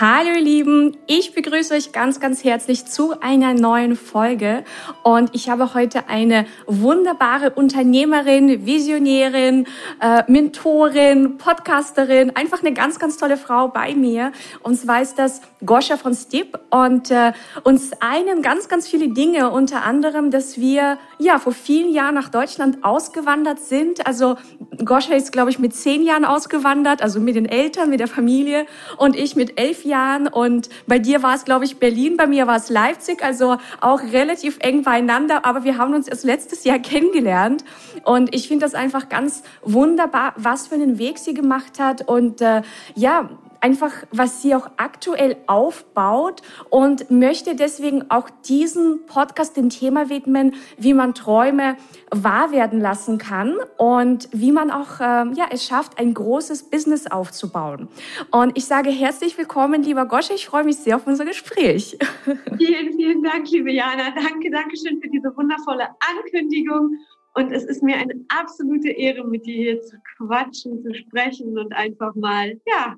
Hallo ihr Lieben, ich begrüße euch ganz, ganz herzlich zu einer neuen Folge. Und ich habe heute eine wunderbare Unternehmerin, Visionärin, äh, Mentorin, Podcasterin, einfach eine ganz, ganz tolle Frau bei mir. Und zwar ist das Goscha von Stipp und äh, uns einen ganz, ganz viele Dinge, unter anderem, dass wir ja vor vielen Jahren nach Deutschland ausgewandert sind, also Goscha ist glaube ich mit zehn Jahren ausgewandert, also mit den Eltern, mit der Familie. Und ich mit elf Jahren. Und bei dir war es, glaube ich, Berlin, bei mir war es Leipzig, also auch relativ eng beieinander, aber wir haben uns erst letztes Jahr kennengelernt. Und ich finde das einfach ganz wunderbar, was für einen Weg sie gemacht hat. Und äh, ja, einfach, was sie auch aktuell aufbaut und möchte deswegen auch diesen Podcast dem Thema widmen, wie man Träume wahr werden lassen kann und wie man auch ähm, ja, es schafft, ein großes Business aufzubauen. Und ich sage herzlich willkommen, lieber Gosche, ich freue mich sehr auf unser Gespräch. Vielen, vielen Dank, liebe Jana. Danke, danke schön für diese wundervolle Ankündigung. Und es ist mir eine absolute Ehre, mit dir hier zu quatschen, zu sprechen und einfach mal, ja,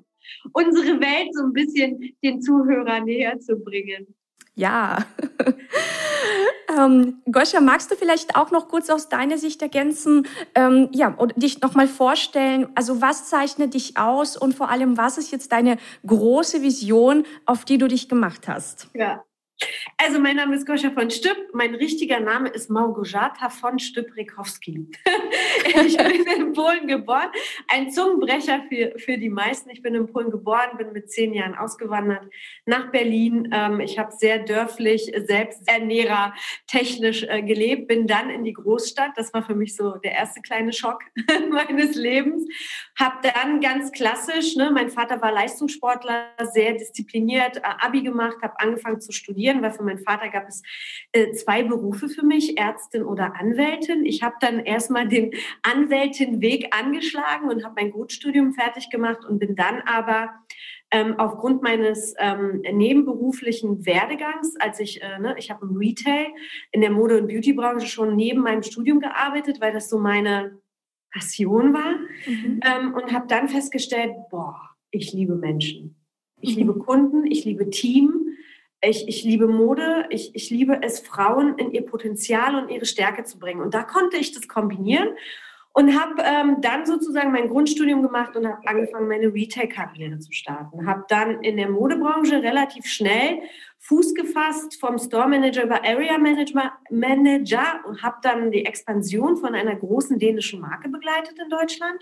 unsere Welt so ein bisschen den Zuhörern näher zu bringen. Ja. ähm, Goscha, magst du vielleicht auch noch kurz aus deiner Sicht ergänzen, ähm, ja, oder dich nochmal vorstellen, also was zeichnet dich aus und vor allem, was ist jetzt deine große Vision, auf die du dich gemacht hast? Ja, also mein Name ist Goscha von Stüpp. Mein richtiger Name ist Małgorzata von Stüpp-Rekowski. ich bin in Polen geboren. Ein Zungenbrecher für, für die meisten. Ich bin in Polen geboren, bin mit zehn Jahren ausgewandert nach Berlin. Ähm, ich habe sehr dörflich, selbsternährer, technisch äh, gelebt. Bin dann in die Großstadt. Das war für mich so der erste kleine Schock meines Lebens. Habe dann ganz klassisch, ne, mein Vater war Leistungssportler, sehr diszipliniert, äh, Abi gemacht, habe angefangen zu studieren studieren, weil für meinen Vater gab es äh, zwei Berufe für mich, Ärztin oder Anwältin. Ich habe dann erstmal den Anwältin-Weg angeschlagen und habe mein Grundstudium fertig gemacht und bin dann aber ähm, aufgrund meines ähm, nebenberuflichen Werdegangs, als ich, äh, ne, ich habe im Retail in der Mode- und Beautybranche schon neben meinem Studium gearbeitet, weil das so meine Passion war mhm. ähm, und habe dann festgestellt, boah, ich liebe Menschen. Ich mhm. liebe Kunden, ich liebe Team ich, ich liebe Mode, ich, ich liebe es, Frauen in ihr Potenzial und ihre Stärke zu bringen. Und da konnte ich das kombinieren und habe ähm, dann sozusagen mein Grundstudium gemacht und habe angefangen, meine Retail-Karriere zu starten. Habe dann in der Modebranche relativ schnell Fuß gefasst vom Store Manager über Area Manager, Manager und habe dann die Expansion von einer großen dänischen Marke begleitet in Deutschland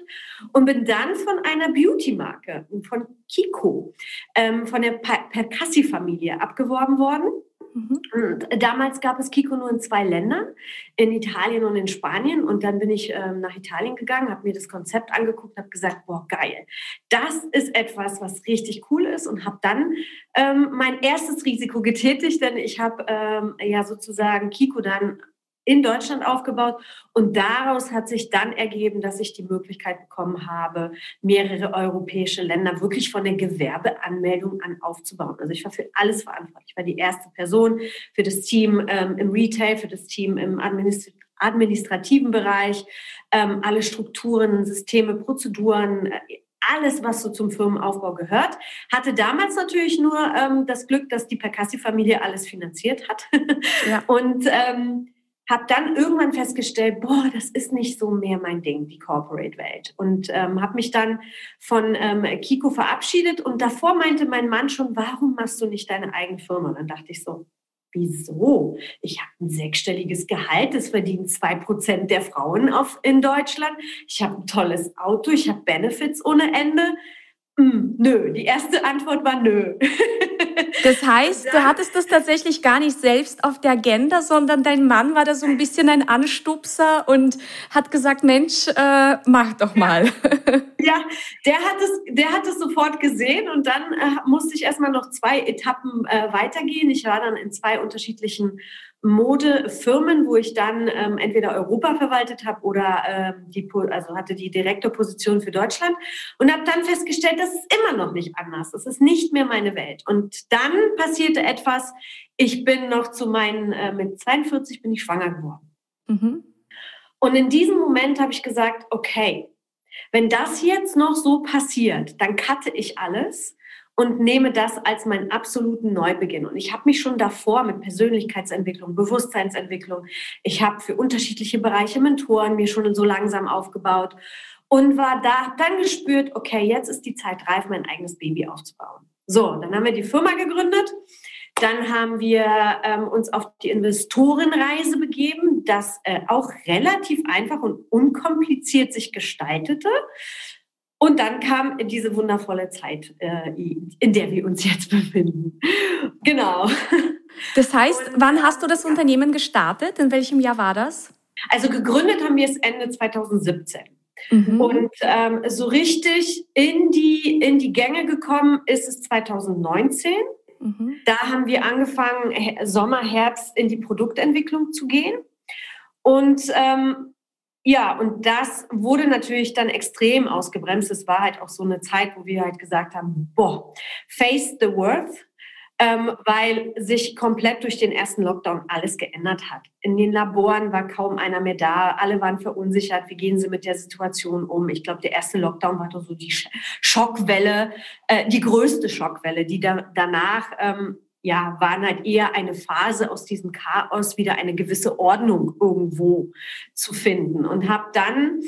und bin dann von einer Beauty-Marke, von Kiko, ähm, von der Percassi-Familie abgeworben worden Mhm. Und damals gab es Kiko nur in zwei Ländern, in Italien und in Spanien. Und dann bin ich ähm, nach Italien gegangen, habe mir das Konzept angeguckt, habe gesagt, boah, geil, das ist etwas, was richtig cool ist und habe dann ähm, mein erstes Risiko getätigt, denn ich habe ähm, ja sozusagen Kiko dann in Deutschland aufgebaut. Und daraus hat sich dann ergeben, dass ich die Möglichkeit bekommen habe, mehrere europäische Länder wirklich von der Gewerbeanmeldung an aufzubauen. Also ich war für alles verantwortlich. Ich war die erste Person für das Team ähm, im Retail, für das Team im Administ administrativen Bereich, ähm, alle Strukturen, Systeme, Prozeduren, äh, alles, was so zum Firmenaufbau gehört. Hatte damals natürlich nur ähm, das Glück, dass die Percassi-Familie alles finanziert hat. Ja. Und ähm, habe dann irgendwann festgestellt, boah, das ist nicht so mehr mein Ding, die Corporate-Welt. Und ähm, habe mich dann von ähm, Kiko verabschiedet. Und davor meinte mein Mann schon, warum machst du nicht deine eigene Firma? Und dann dachte ich so, wieso? Ich habe ein sechsstelliges Gehalt, das verdienen zwei Prozent der Frauen auf, in Deutschland. Ich habe ein tolles Auto, ich habe Benefits ohne Ende. Hm, nö, die erste Antwort war nö. Das heißt, du hattest das tatsächlich gar nicht selbst auf der Agenda, sondern dein Mann war da so ein bisschen ein Anstupser und hat gesagt, Mensch, äh, mach doch mal. Ja, der hat es, der hat es sofort gesehen und dann äh, musste ich erstmal noch zwei Etappen äh, weitergehen. Ich war dann in zwei unterschiedlichen Modefirmen, wo ich dann ähm, entweder Europa verwaltet habe oder ähm, die, also hatte die Direktorposition für Deutschland und habe dann festgestellt, das ist immer noch nicht anders. Das ist nicht mehr meine Welt. Und dann passierte etwas. Ich bin noch zu meinen, äh, mit 42 bin ich schwanger geworden. Mhm. Und in diesem Moment habe ich gesagt, okay, wenn das jetzt noch so passiert, dann cutte ich alles und nehme das als meinen absoluten Neubeginn. Und ich habe mich schon davor mit Persönlichkeitsentwicklung, Bewusstseinsentwicklung, ich habe für unterschiedliche Bereiche Mentoren mir schon so langsam aufgebaut und war da, dann gespürt, okay, jetzt ist die Zeit reif, mein eigenes Baby aufzubauen. So, dann haben wir die Firma gegründet. Dann haben wir ähm, uns auf die Investorenreise begeben, das äh, auch relativ einfach und unkompliziert sich gestaltete. Und dann kam diese wundervolle Zeit, äh, in der wir uns jetzt befinden. Genau. Das heißt, Und, wann hast du das Unternehmen gestartet? In welchem Jahr war das? Also gegründet haben wir es Ende 2017. Mhm. Und ähm, so richtig in die, in die Gänge gekommen ist es 2019. Mhm. Da haben wir angefangen, Sommer, Herbst in die Produktentwicklung zu gehen. Und ähm, ja, und das wurde natürlich dann extrem ausgebremst. Es war halt auch so eine Zeit, wo wir halt gesagt haben, boah, face the worth, ähm, weil sich komplett durch den ersten Lockdown alles geändert hat. In den Laboren war kaum einer mehr da, alle waren verunsichert, wie gehen sie mit der Situation um. Ich glaube, der erste Lockdown war doch so die Schockwelle, äh, die größte Schockwelle, die da, danach ähm, ja, waren halt eher eine Phase aus diesem Chaos wieder eine gewisse Ordnung irgendwo zu finden und habe dann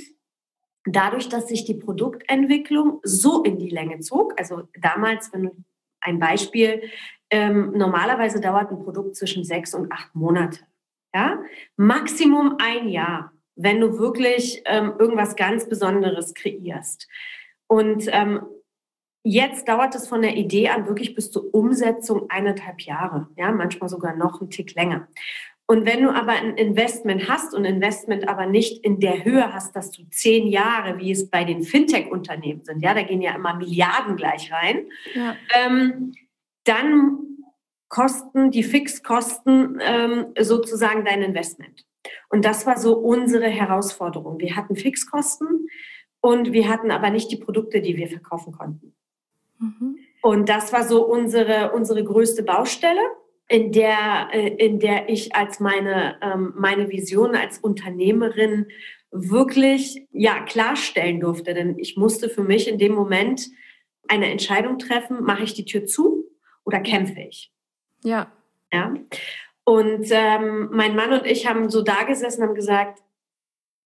dadurch, dass sich die Produktentwicklung so in die Länge zog, also damals, wenn ein Beispiel, ähm, normalerweise dauert ein Produkt zwischen sechs und acht Monate, ja, Maximum ein Jahr, wenn du wirklich ähm, irgendwas ganz Besonderes kreierst. Und ähm, Jetzt dauert es von der Idee an wirklich bis zur Umsetzung eineinhalb Jahre, ja, manchmal sogar noch einen Tick länger. Und wenn du aber ein Investment hast und Investment aber nicht in der Höhe hast, dass du zehn Jahre, wie es bei den Fintech-Unternehmen sind, ja, da gehen ja immer Milliarden gleich rein, ja. ähm, dann kosten die Fixkosten ähm, sozusagen dein Investment. Und das war so unsere Herausforderung. Wir hatten Fixkosten und wir hatten aber nicht die Produkte, die wir verkaufen konnten. Mhm. Und das war so unsere, unsere größte Baustelle, in der, äh, in der ich als meine, ähm, meine Vision als Unternehmerin wirklich ja, klarstellen durfte. Denn ich musste für mich in dem Moment eine Entscheidung treffen, mache ich die Tür zu oder kämpfe ich? Ja. Ja. Und ähm, mein Mann und ich haben so da gesessen und haben gesagt,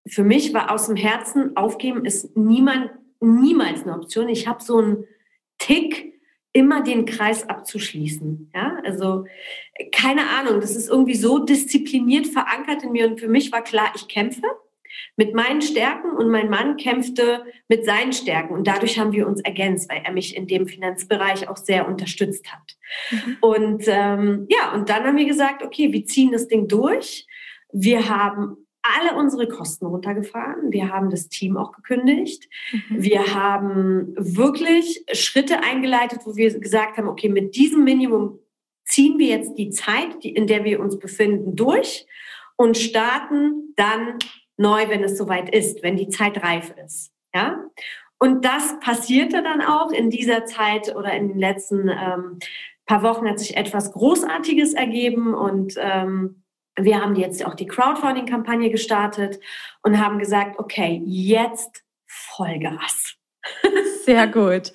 für mich war aus dem Herzen aufgeben ist niemand, niemals eine Option. Ich habe so ein Tick, immer den Kreis abzuschließen. Ja, also keine Ahnung, das ist irgendwie so diszipliniert verankert in mir und für mich war klar, ich kämpfe mit meinen Stärken und mein Mann kämpfte mit seinen Stärken und dadurch haben wir uns ergänzt, weil er mich in dem Finanzbereich auch sehr unterstützt hat. Mhm. Und ähm, ja, und dann haben wir gesagt, okay, wir ziehen das Ding durch. Wir haben alle unsere Kosten runtergefahren. Wir haben das Team auch gekündigt. Mhm. Wir haben wirklich Schritte eingeleitet, wo wir gesagt haben, okay, mit diesem Minimum ziehen wir jetzt die Zeit, in der wir uns befinden, durch und starten dann neu, wenn es soweit ist, wenn die Zeit reif ist. Ja? Und das passierte dann auch in dieser Zeit oder in den letzten ähm, paar Wochen hat sich etwas Großartiges ergeben und ähm, wir haben jetzt auch die Crowdfunding-Kampagne gestartet und haben gesagt, okay, jetzt Vollgas. Sehr gut.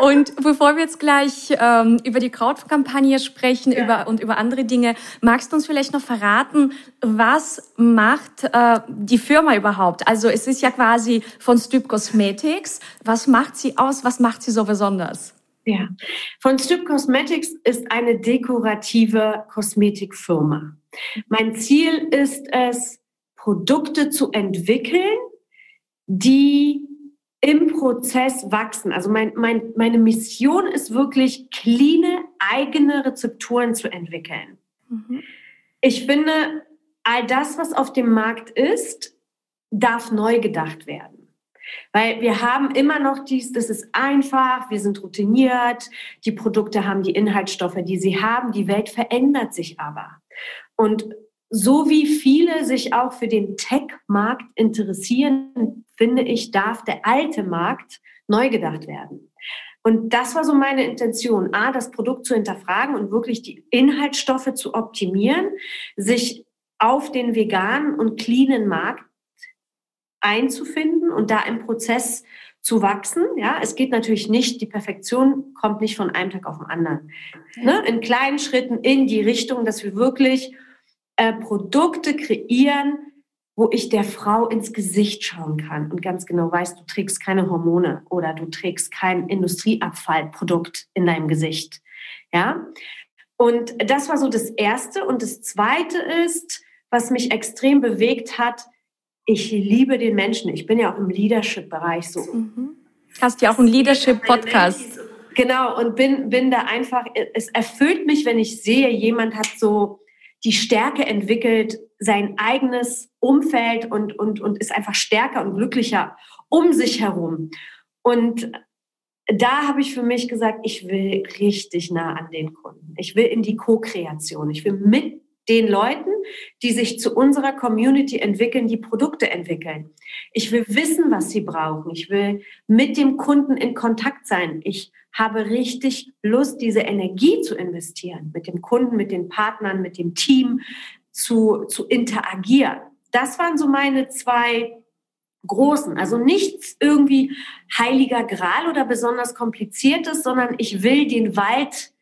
Und bevor wir jetzt gleich ähm, über die Crowdfunding-Kampagne sprechen ja. über, und über andere Dinge, magst du uns vielleicht noch verraten, was macht äh, die Firma überhaupt? Also es ist ja quasi von Stüb Cosmetics. Was macht sie aus? Was macht sie so besonders? Ja, von Stüb Cosmetics ist eine dekorative Kosmetikfirma. Mein Ziel ist es, Produkte zu entwickeln, die im Prozess wachsen. Also mein, mein, meine Mission ist wirklich, cleane eigene Rezepturen zu entwickeln. Mhm. Ich finde, all das, was auf dem Markt ist, darf neu gedacht werden. Weil wir haben immer noch dies, das ist einfach, wir sind routiniert, die Produkte haben die Inhaltsstoffe, die sie haben, die Welt verändert sich aber. Und so wie viele sich auch für den Tech-Markt interessieren, finde ich, darf der alte Markt neu gedacht werden. Und das war so meine Intention, A, das Produkt zu hinterfragen und wirklich die Inhaltsstoffe zu optimieren, sich auf den veganen und cleanen Markt einzufinden und da im Prozess zu wachsen. Ja, es geht natürlich nicht, die Perfektion kommt nicht von einem Tag auf den anderen. Ne? In kleinen Schritten in die Richtung, dass wir wirklich äh, Produkte kreieren, wo ich der Frau ins Gesicht schauen kann und ganz genau weiß, du trägst keine Hormone oder du trägst kein Industrieabfallprodukt in deinem Gesicht. Ja? Und das war so das Erste. Und das Zweite ist, was mich extrem bewegt hat, ich liebe den Menschen. Ich bin ja auch im Leadership-Bereich so. Mhm. Hast ja auch einen Leadership-Podcast. Genau, und bin, bin da einfach, es erfüllt mich, wenn ich sehe, jemand hat so die Stärke entwickelt, sein eigenes Umfeld und, und, und ist einfach stärker und glücklicher um sich herum. Und da habe ich für mich gesagt, ich will richtig nah an den Kunden. Ich will in die Co-Kreation. Ich will mit den Leuten, die sich zu unserer Community entwickeln, die Produkte entwickeln. Ich will wissen, was sie brauchen. Ich will mit dem Kunden in Kontakt sein. Ich habe richtig Lust, diese Energie zu investieren, mit dem Kunden, mit den Partnern, mit dem Team zu, zu interagieren. Das waren so meine zwei großen. Also nichts irgendwie heiliger Gral oder besonders kompliziertes, sondern ich will den Wald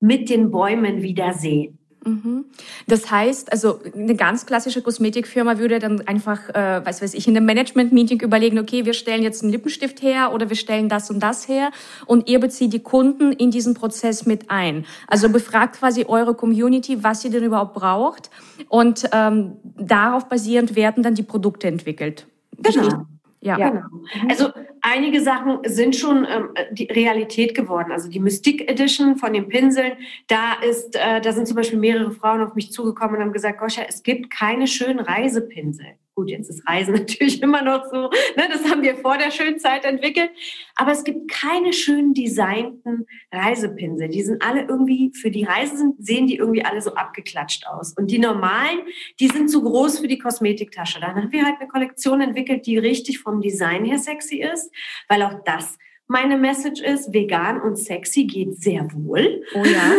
mit den Bäumen wiedersehen. Mhm. Das heißt, also eine ganz klassische Kosmetikfirma würde dann einfach, äh, was weiß ich, in einem Management-Meeting überlegen, okay, wir stellen jetzt einen Lippenstift her oder wir stellen das und das her und ihr bezieht die Kunden in diesen Prozess mit ein. Also befragt quasi eure Community, was sie denn überhaupt braucht und ähm, darauf basierend werden dann die Produkte entwickelt. Genau. Ja. Genau. Mhm. Also einige Sachen sind schon ähm, die Realität geworden. Also die Mystique Edition von den Pinseln, da ist, äh, da sind zum Beispiel mehrere Frauen auf mich zugekommen und haben gesagt, Goscha, es gibt keine schönen Reisepinsel. Gut, jetzt ist Reisen natürlich immer noch so, ne, das haben wir vor der schönen Zeit entwickelt. Aber es gibt keine schönen designten Reisepinsel. Die sind alle irgendwie, für die Reise sind, sehen die irgendwie alle so abgeklatscht aus. Und die normalen, die sind zu groß für die Kosmetiktasche. Dann haben wir halt eine Kollektion entwickelt, die richtig vom Design her sexy ist, weil auch das meine Message ist, vegan und sexy geht sehr wohl. Oh ja.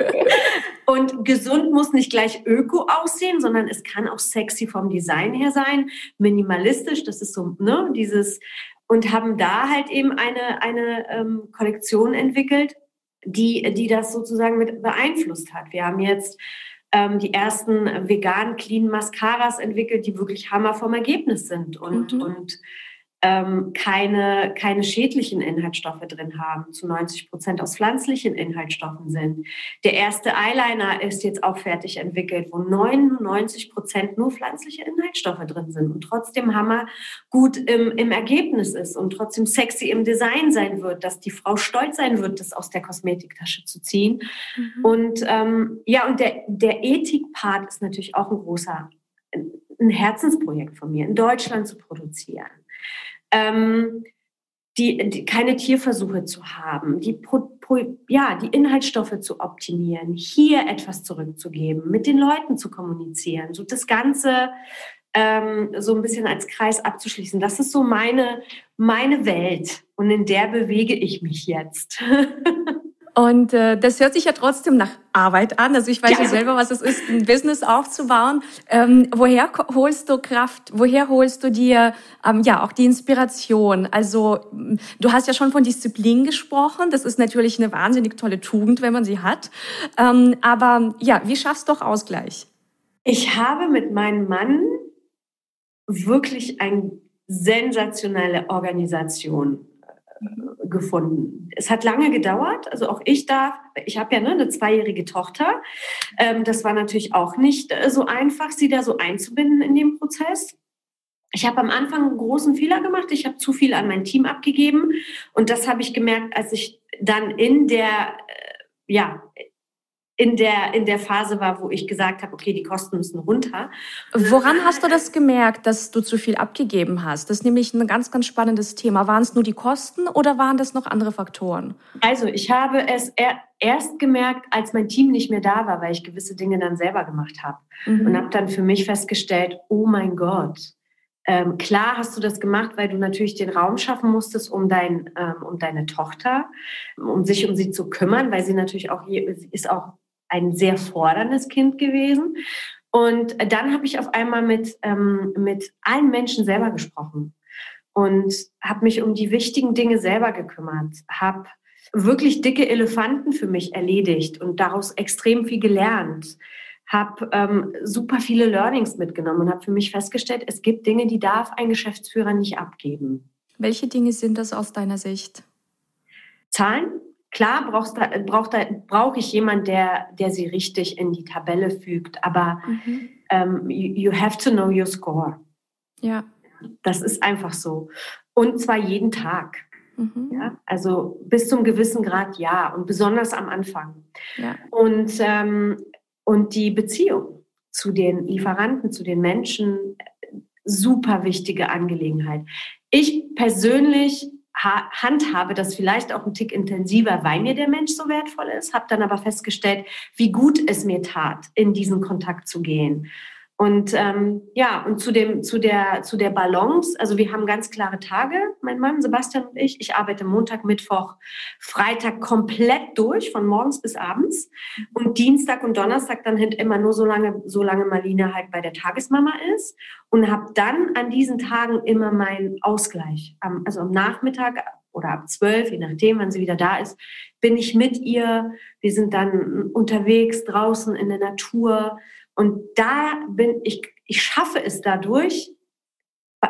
Und gesund muss nicht gleich öko aussehen, sondern es kann auch sexy vom Design her sein, minimalistisch, das ist so, ne, dieses, und haben da halt eben eine, eine ähm, Kollektion entwickelt, die, die das sozusagen mit beeinflusst hat. Wir haben jetzt ähm, die ersten vegan clean Mascaras entwickelt, die wirklich Hammer vom Ergebnis sind und, mhm. und ähm, keine, keine schädlichen Inhaltsstoffe drin haben, zu 90 Prozent aus pflanzlichen Inhaltsstoffen sind. Der erste Eyeliner ist jetzt auch fertig entwickelt, wo 99 Prozent nur pflanzliche Inhaltsstoffe drin sind und trotzdem Hammer gut im, im Ergebnis ist und trotzdem sexy im Design sein wird, dass die Frau stolz sein wird, das aus der Kosmetiktasche zu ziehen. Mhm. Und ähm, ja, und der, der Ethik-Part ist natürlich auch ein großer, ein Herzensprojekt von mir, in Deutschland zu produzieren ähm, die, die, keine Tierversuche zu haben, die, pro, pro, ja, die Inhaltsstoffe zu optimieren, hier etwas zurückzugeben, mit den Leuten zu kommunizieren, so das Ganze ähm, so ein bisschen als Kreis abzuschließen. Das ist so meine, meine Welt und in der bewege ich mich jetzt. Und äh, das hört sich ja trotzdem nach Arbeit an. Also ich weiß ja, ja selber, was es ist, ein Business aufzubauen. Ähm, woher holst du Kraft? Woher holst du dir ähm, ja auch die Inspiration? Also du hast ja schon von Disziplin gesprochen. Das ist natürlich eine wahnsinnig tolle Tugend, wenn man sie hat. Ähm, aber ja, wie schaffst du auch Ausgleich? Ich habe mit meinem Mann wirklich eine sensationelle Organisation gefunden. Es hat lange gedauert, also auch ich darf, ich habe ja ne, eine zweijährige Tochter. Ähm, das war natürlich auch nicht äh, so einfach, sie da so einzubinden in den Prozess. Ich habe am Anfang einen großen Fehler gemacht. Ich habe zu viel an mein Team abgegeben und das habe ich gemerkt, als ich dann in der, äh, ja, in der, in der Phase war, wo ich gesagt habe, okay, die Kosten müssen runter. Woran hast du das gemerkt, dass du zu viel abgegeben hast? Das ist nämlich ein ganz, ganz spannendes Thema. Waren es nur die Kosten oder waren das noch andere Faktoren? Also ich habe es erst gemerkt, als mein Team nicht mehr da war, weil ich gewisse Dinge dann selber gemacht habe. Mhm. Und habe dann für mich festgestellt, oh mein Gott, ähm, klar hast du das gemacht, weil du natürlich den Raum schaffen musstest, um, dein, ähm, um deine Tochter, um sich um sie zu kümmern, weil sie natürlich auch hier ist auch ein sehr forderndes Kind gewesen. Und dann habe ich auf einmal mit, ähm, mit allen Menschen selber gesprochen und habe mich um die wichtigen Dinge selber gekümmert, habe wirklich dicke Elefanten für mich erledigt und daraus extrem viel gelernt, habe ähm, super viele Learnings mitgenommen und habe für mich festgestellt, es gibt Dinge, die darf ein Geschäftsführer nicht abgeben. Welche Dinge sind das aus deiner Sicht? Zahlen, Klar brauchst da, braucht da, brauche ich jemanden, der, der sie richtig in die Tabelle fügt, aber mhm. ähm, you, you have to know your score. Ja. Das ist einfach so. Und zwar jeden Tag. Mhm. Ja, also bis zum gewissen Grad ja und besonders am Anfang. Ja. Und, ähm, und die Beziehung zu den Lieferanten, zu den Menschen, super wichtige Angelegenheit. Ich persönlich handhabe das vielleicht auch ein Tick intensiver, weil mir der Mensch so wertvoll ist, habe dann aber festgestellt, wie gut es mir tat, in diesen Kontakt zu gehen. Und ähm, ja, und zu, dem, zu, der, zu der Balance, also wir haben ganz klare Tage, mein Mann Sebastian und ich. Ich arbeite Montag, Mittwoch, Freitag komplett durch, von morgens bis abends. Und Dienstag und Donnerstag dann halt immer nur so lange, so lange Marlina halt bei der Tagesmama ist. Und habe dann an diesen Tagen immer meinen Ausgleich. Also am Nachmittag oder ab zwölf, je nachdem, wann sie wieder da ist, bin ich mit ihr. Wir sind dann unterwegs draußen in der Natur und da bin ich, ich schaffe es dadurch,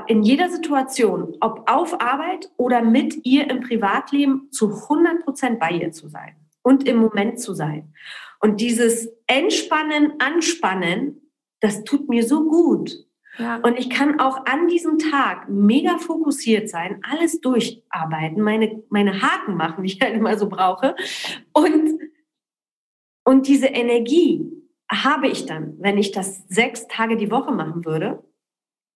in jeder Situation, ob auf Arbeit oder mit ihr im Privatleben, zu 100 Prozent bei ihr zu sein und im Moment zu sein. Und dieses Entspannen, Anspannen, das tut mir so gut. Ja. Und ich kann auch an diesem Tag mega fokussiert sein, alles durcharbeiten, meine, meine Haken machen, die ich halt immer so brauche. Und, und diese Energie, habe ich dann, wenn ich das sechs Tage die Woche machen würde.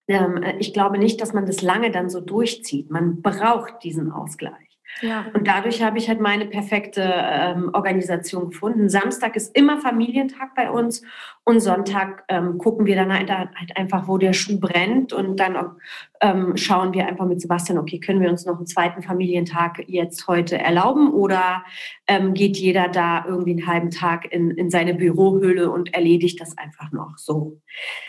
Ähm, ich glaube nicht, dass man das lange dann so durchzieht. Man braucht diesen Ausgleich. Ja. Und dadurch habe ich halt meine perfekte ähm, Organisation gefunden. Samstag ist immer Familientag bei uns und Sonntag ähm, gucken wir dann halt, halt, einfach, wo der Schuh brennt und dann ähm, schauen wir einfach mit Sebastian, okay, können wir uns noch einen zweiten Familientag jetzt heute erlauben oder ähm, geht jeder da irgendwie einen halben Tag in, in seine Bürohöhle und erledigt das einfach noch so.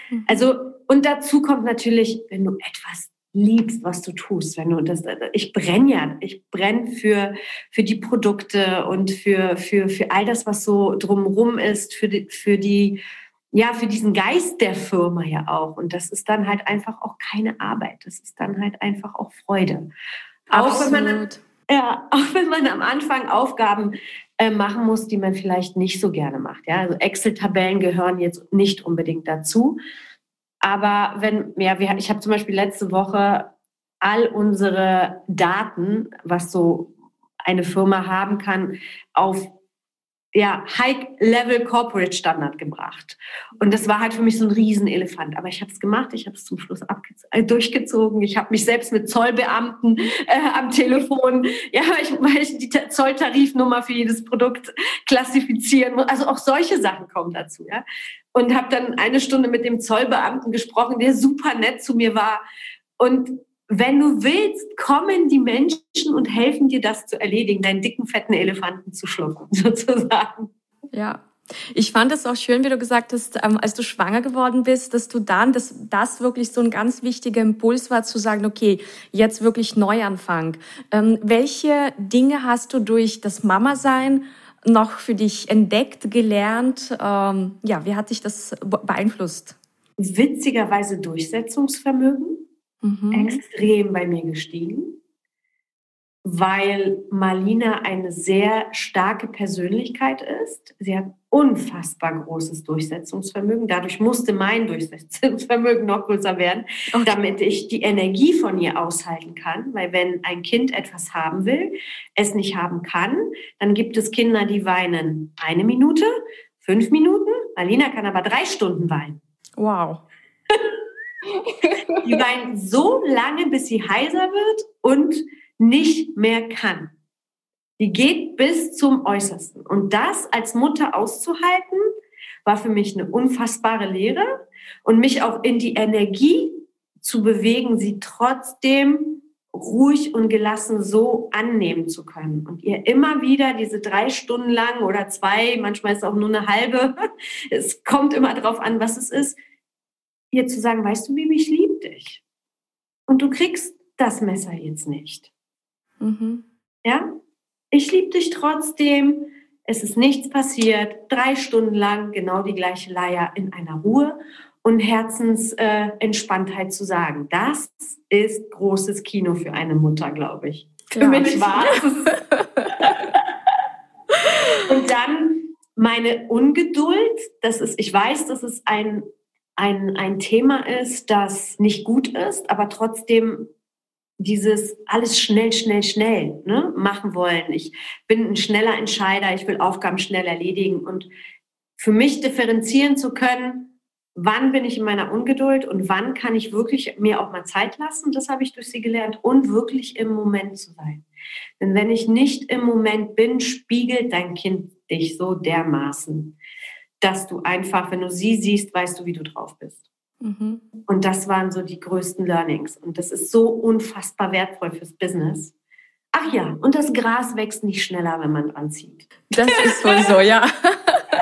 Mhm. Also, und dazu kommt natürlich, wenn du etwas liebst, was du tust. Wenn du das, ich brenne ja, ich brenne für, für die Produkte und für, für, für all das, was so drumrum ist, für die, für die, ja, für diesen Geist der Firma ja auch. Und das ist dann halt einfach auch keine Arbeit. Das ist dann halt einfach auch Freude. Auch wenn man, ja, auch wenn man am Anfang Aufgaben äh, machen muss, die man vielleicht nicht so gerne macht. Ja, also Excel-Tabellen gehören jetzt nicht unbedingt dazu. Aber wenn, ja, wir, ich habe zum Beispiel letzte Woche all unsere Daten, was so eine Firma haben kann, auf ja, High-Level Corporate Standard gebracht. Und das war halt für mich so ein Riesenelefant. Aber ich habe es gemacht, ich habe es zum Schluss äh, durchgezogen. Ich habe mich selbst mit Zollbeamten äh, am Telefon, ja, weil ich, weil ich die Zolltarifnummer für jedes Produkt klassifizieren muss. Also auch solche Sachen kommen dazu. Ja? Und habe dann eine Stunde mit dem Zollbeamten gesprochen, der super nett zu mir war. Und wenn du willst, kommen die Menschen und helfen dir, das zu erledigen, deinen dicken, fetten Elefanten zu schlucken, sozusagen. Ja. Ich fand es auch schön, wie du gesagt hast, ähm, als du schwanger geworden bist, dass du dann, dass das wirklich so ein ganz wichtiger Impuls war, zu sagen, okay, jetzt wirklich Neuanfang. Ähm, welche Dinge hast du durch das Mama-Sein noch für dich entdeckt, gelernt? Ähm, ja, wie hat dich das beeinflusst? Witzigerweise Durchsetzungsvermögen mhm. extrem bei mir gestiegen, weil Marlina eine sehr starke Persönlichkeit ist. Sie hat unfassbar großes Durchsetzungsvermögen. Dadurch musste mein Durchsetzungsvermögen noch größer werden, okay. damit ich die Energie von ihr aushalten kann. Weil wenn ein Kind etwas haben will, es nicht haben kann, dann gibt es Kinder, die weinen eine Minute, fünf Minuten, Alina kann aber drei Stunden weinen. Wow. die weint so lange, bis sie heiser wird und nicht mehr kann. Die geht bis zum Äußersten. Und das als Mutter auszuhalten, war für mich eine unfassbare Lehre und mich auch in die Energie zu bewegen, sie trotzdem ruhig und gelassen so annehmen zu können und ihr immer wieder diese drei Stunden lang oder zwei, manchmal ist es auch nur eine halbe, es kommt immer darauf an, was es ist, ihr zu sagen, weißt du, wie ich liebe dich und du kriegst das Messer jetzt nicht. Mhm. Ja, ich liebe dich trotzdem. Es ist nichts passiert. Drei Stunden lang genau die gleiche Leier in einer Ruhe und Herzensentspanntheit äh, zu sagen. Das ist großes Kino für eine Mutter, glaube ich. Für mich war Und dann meine Ungeduld, das ist, ich weiß, dass es ein, ein, ein Thema ist, das nicht gut ist, aber trotzdem dieses alles schnell, schnell, schnell ne, machen wollen. Ich bin ein schneller Entscheider, ich will Aufgaben schnell erledigen und für mich differenzieren zu können, wann bin ich in meiner Ungeduld und wann kann ich wirklich mir auch mal Zeit lassen, das habe ich durch sie gelernt, und wirklich im Moment zu sein. Denn wenn ich nicht im Moment bin, spiegelt dein Kind dich so dermaßen, dass du einfach, wenn du sie siehst, weißt du, wie du drauf bist. Mhm. Und das waren so die größten Learnings. Und das ist so unfassbar wertvoll fürs Business. Ach ja, und das Gras wächst nicht schneller, wenn man dran zieht. Das ist wohl so, ja.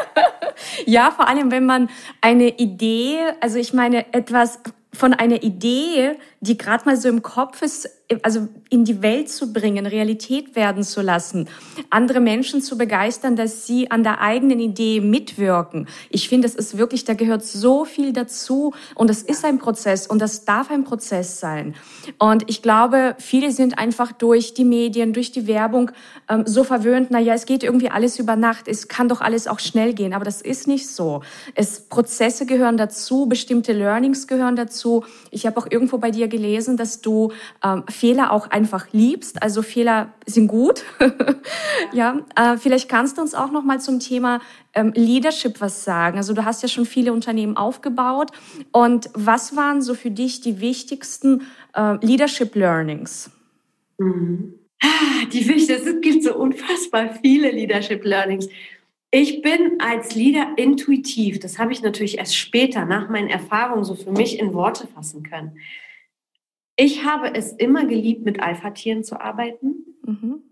ja, vor allem, wenn man eine Idee, also ich meine, etwas von einer Idee, die gerade mal so im Kopf ist, also in die Welt zu bringen, Realität werden zu lassen, andere Menschen zu begeistern, dass sie an der eigenen Idee mitwirken. Ich finde, es ist wirklich, da gehört so viel dazu und es ist ein Prozess und das darf ein Prozess sein. Und ich glaube, viele sind einfach durch die Medien, durch die Werbung ähm, so verwöhnt, na ja, es geht irgendwie alles über Nacht, es kann doch alles auch schnell gehen, aber das ist nicht so. Es Prozesse gehören dazu, bestimmte Learnings gehören dazu. Ich habe auch irgendwo bei dir gelesen, dass du ähm, Fehler auch einfach liebst. Also Fehler sind gut. ja, äh, vielleicht kannst du uns auch noch mal zum Thema ähm, Leadership was sagen. Also du hast ja schon viele Unternehmen aufgebaut. Und was waren so für dich die wichtigsten äh, Leadership Learnings? Mhm. Ah, die wichtigsten, es gibt so unfassbar viele Leadership Learnings. Ich bin als Leader intuitiv. Das habe ich natürlich erst später nach meinen Erfahrungen so für mich in Worte fassen können. Ich habe es immer geliebt, mit Alpha-Tieren zu arbeiten. Mhm.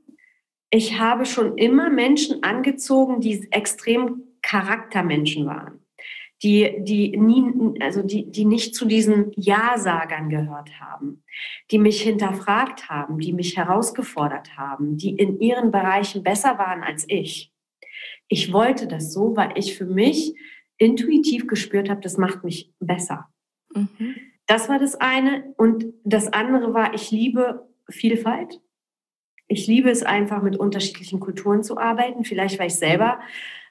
Ich habe schon immer Menschen angezogen, die extrem Charaktermenschen waren. Die, die, nie, also die, die nicht zu diesen Ja-Sagern gehört haben, die mich hinterfragt haben, die mich herausgefordert haben, die in ihren Bereichen besser waren als ich. Ich wollte das so, weil ich für mich intuitiv gespürt habe, das macht mich besser. Mhm. Das war das eine. Und das andere war, ich liebe Vielfalt. Ich liebe es einfach, mit unterschiedlichen Kulturen zu arbeiten. Vielleicht war ich selber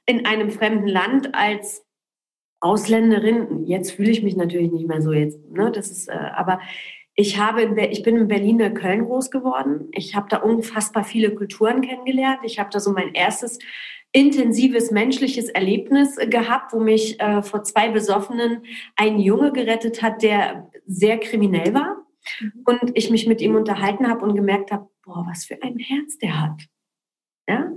in einem fremden Land als Ausländerin. Jetzt fühle ich mich natürlich nicht mehr so jetzt. Ne? Das ist, äh, aber ich habe, in, ich bin in Berlin, Köln groß geworden. Ich habe da unfassbar viele Kulturen kennengelernt. Ich habe da so mein erstes intensives menschliches Erlebnis gehabt, wo mich äh, vor zwei Besoffenen ein Junge gerettet hat, der sehr kriminell war. Mhm. Und ich mich mit ihm unterhalten habe und gemerkt habe, boah, was für ein Herz der hat. Ja?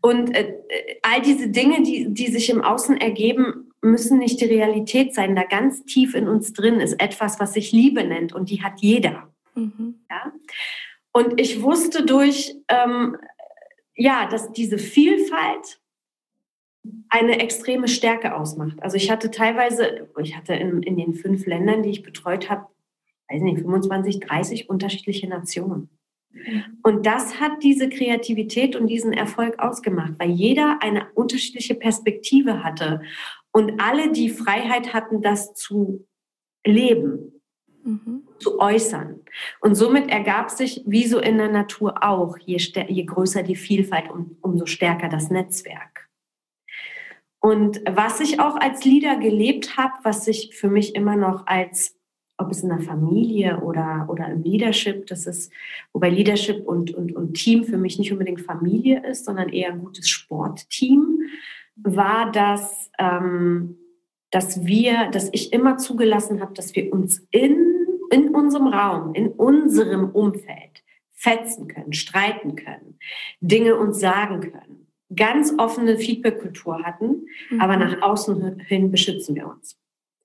Und äh, all diese Dinge, die, die sich im Außen ergeben, müssen nicht die Realität sein. Da ganz tief in uns drin ist etwas, was sich Liebe nennt und die hat jeder. Mhm. Ja? Und ich wusste durch ähm, ja, dass diese Vielfalt eine extreme Stärke ausmacht. Also ich hatte teilweise, ich hatte in, in den fünf Ländern, die ich betreut habe, weiß nicht, 25, 30 unterschiedliche Nationen. Und das hat diese Kreativität und diesen Erfolg ausgemacht, weil jeder eine unterschiedliche Perspektive hatte und alle die Freiheit hatten, das zu leben mhm. zu äußern. Und somit ergab sich, wie so in der Natur auch, je, je größer die Vielfalt, um, umso stärker das Netzwerk. Und was ich auch als Leader gelebt habe, was sich für mich immer noch als, ob es in der Familie oder, oder im Leadership, das ist, wobei Leadership und, und, und Team für mich nicht unbedingt Familie ist, sondern eher ein gutes Sportteam. War, dass, ähm, dass wir, dass ich immer zugelassen habe, dass wir uns in, in unserem Raum, in unserem Umfeld fetzen können, streiten können, Dinge uns sagen können, ganz offene Feedback-Kultur hatten, mhm. aber nach außen hin beschützen wir uns.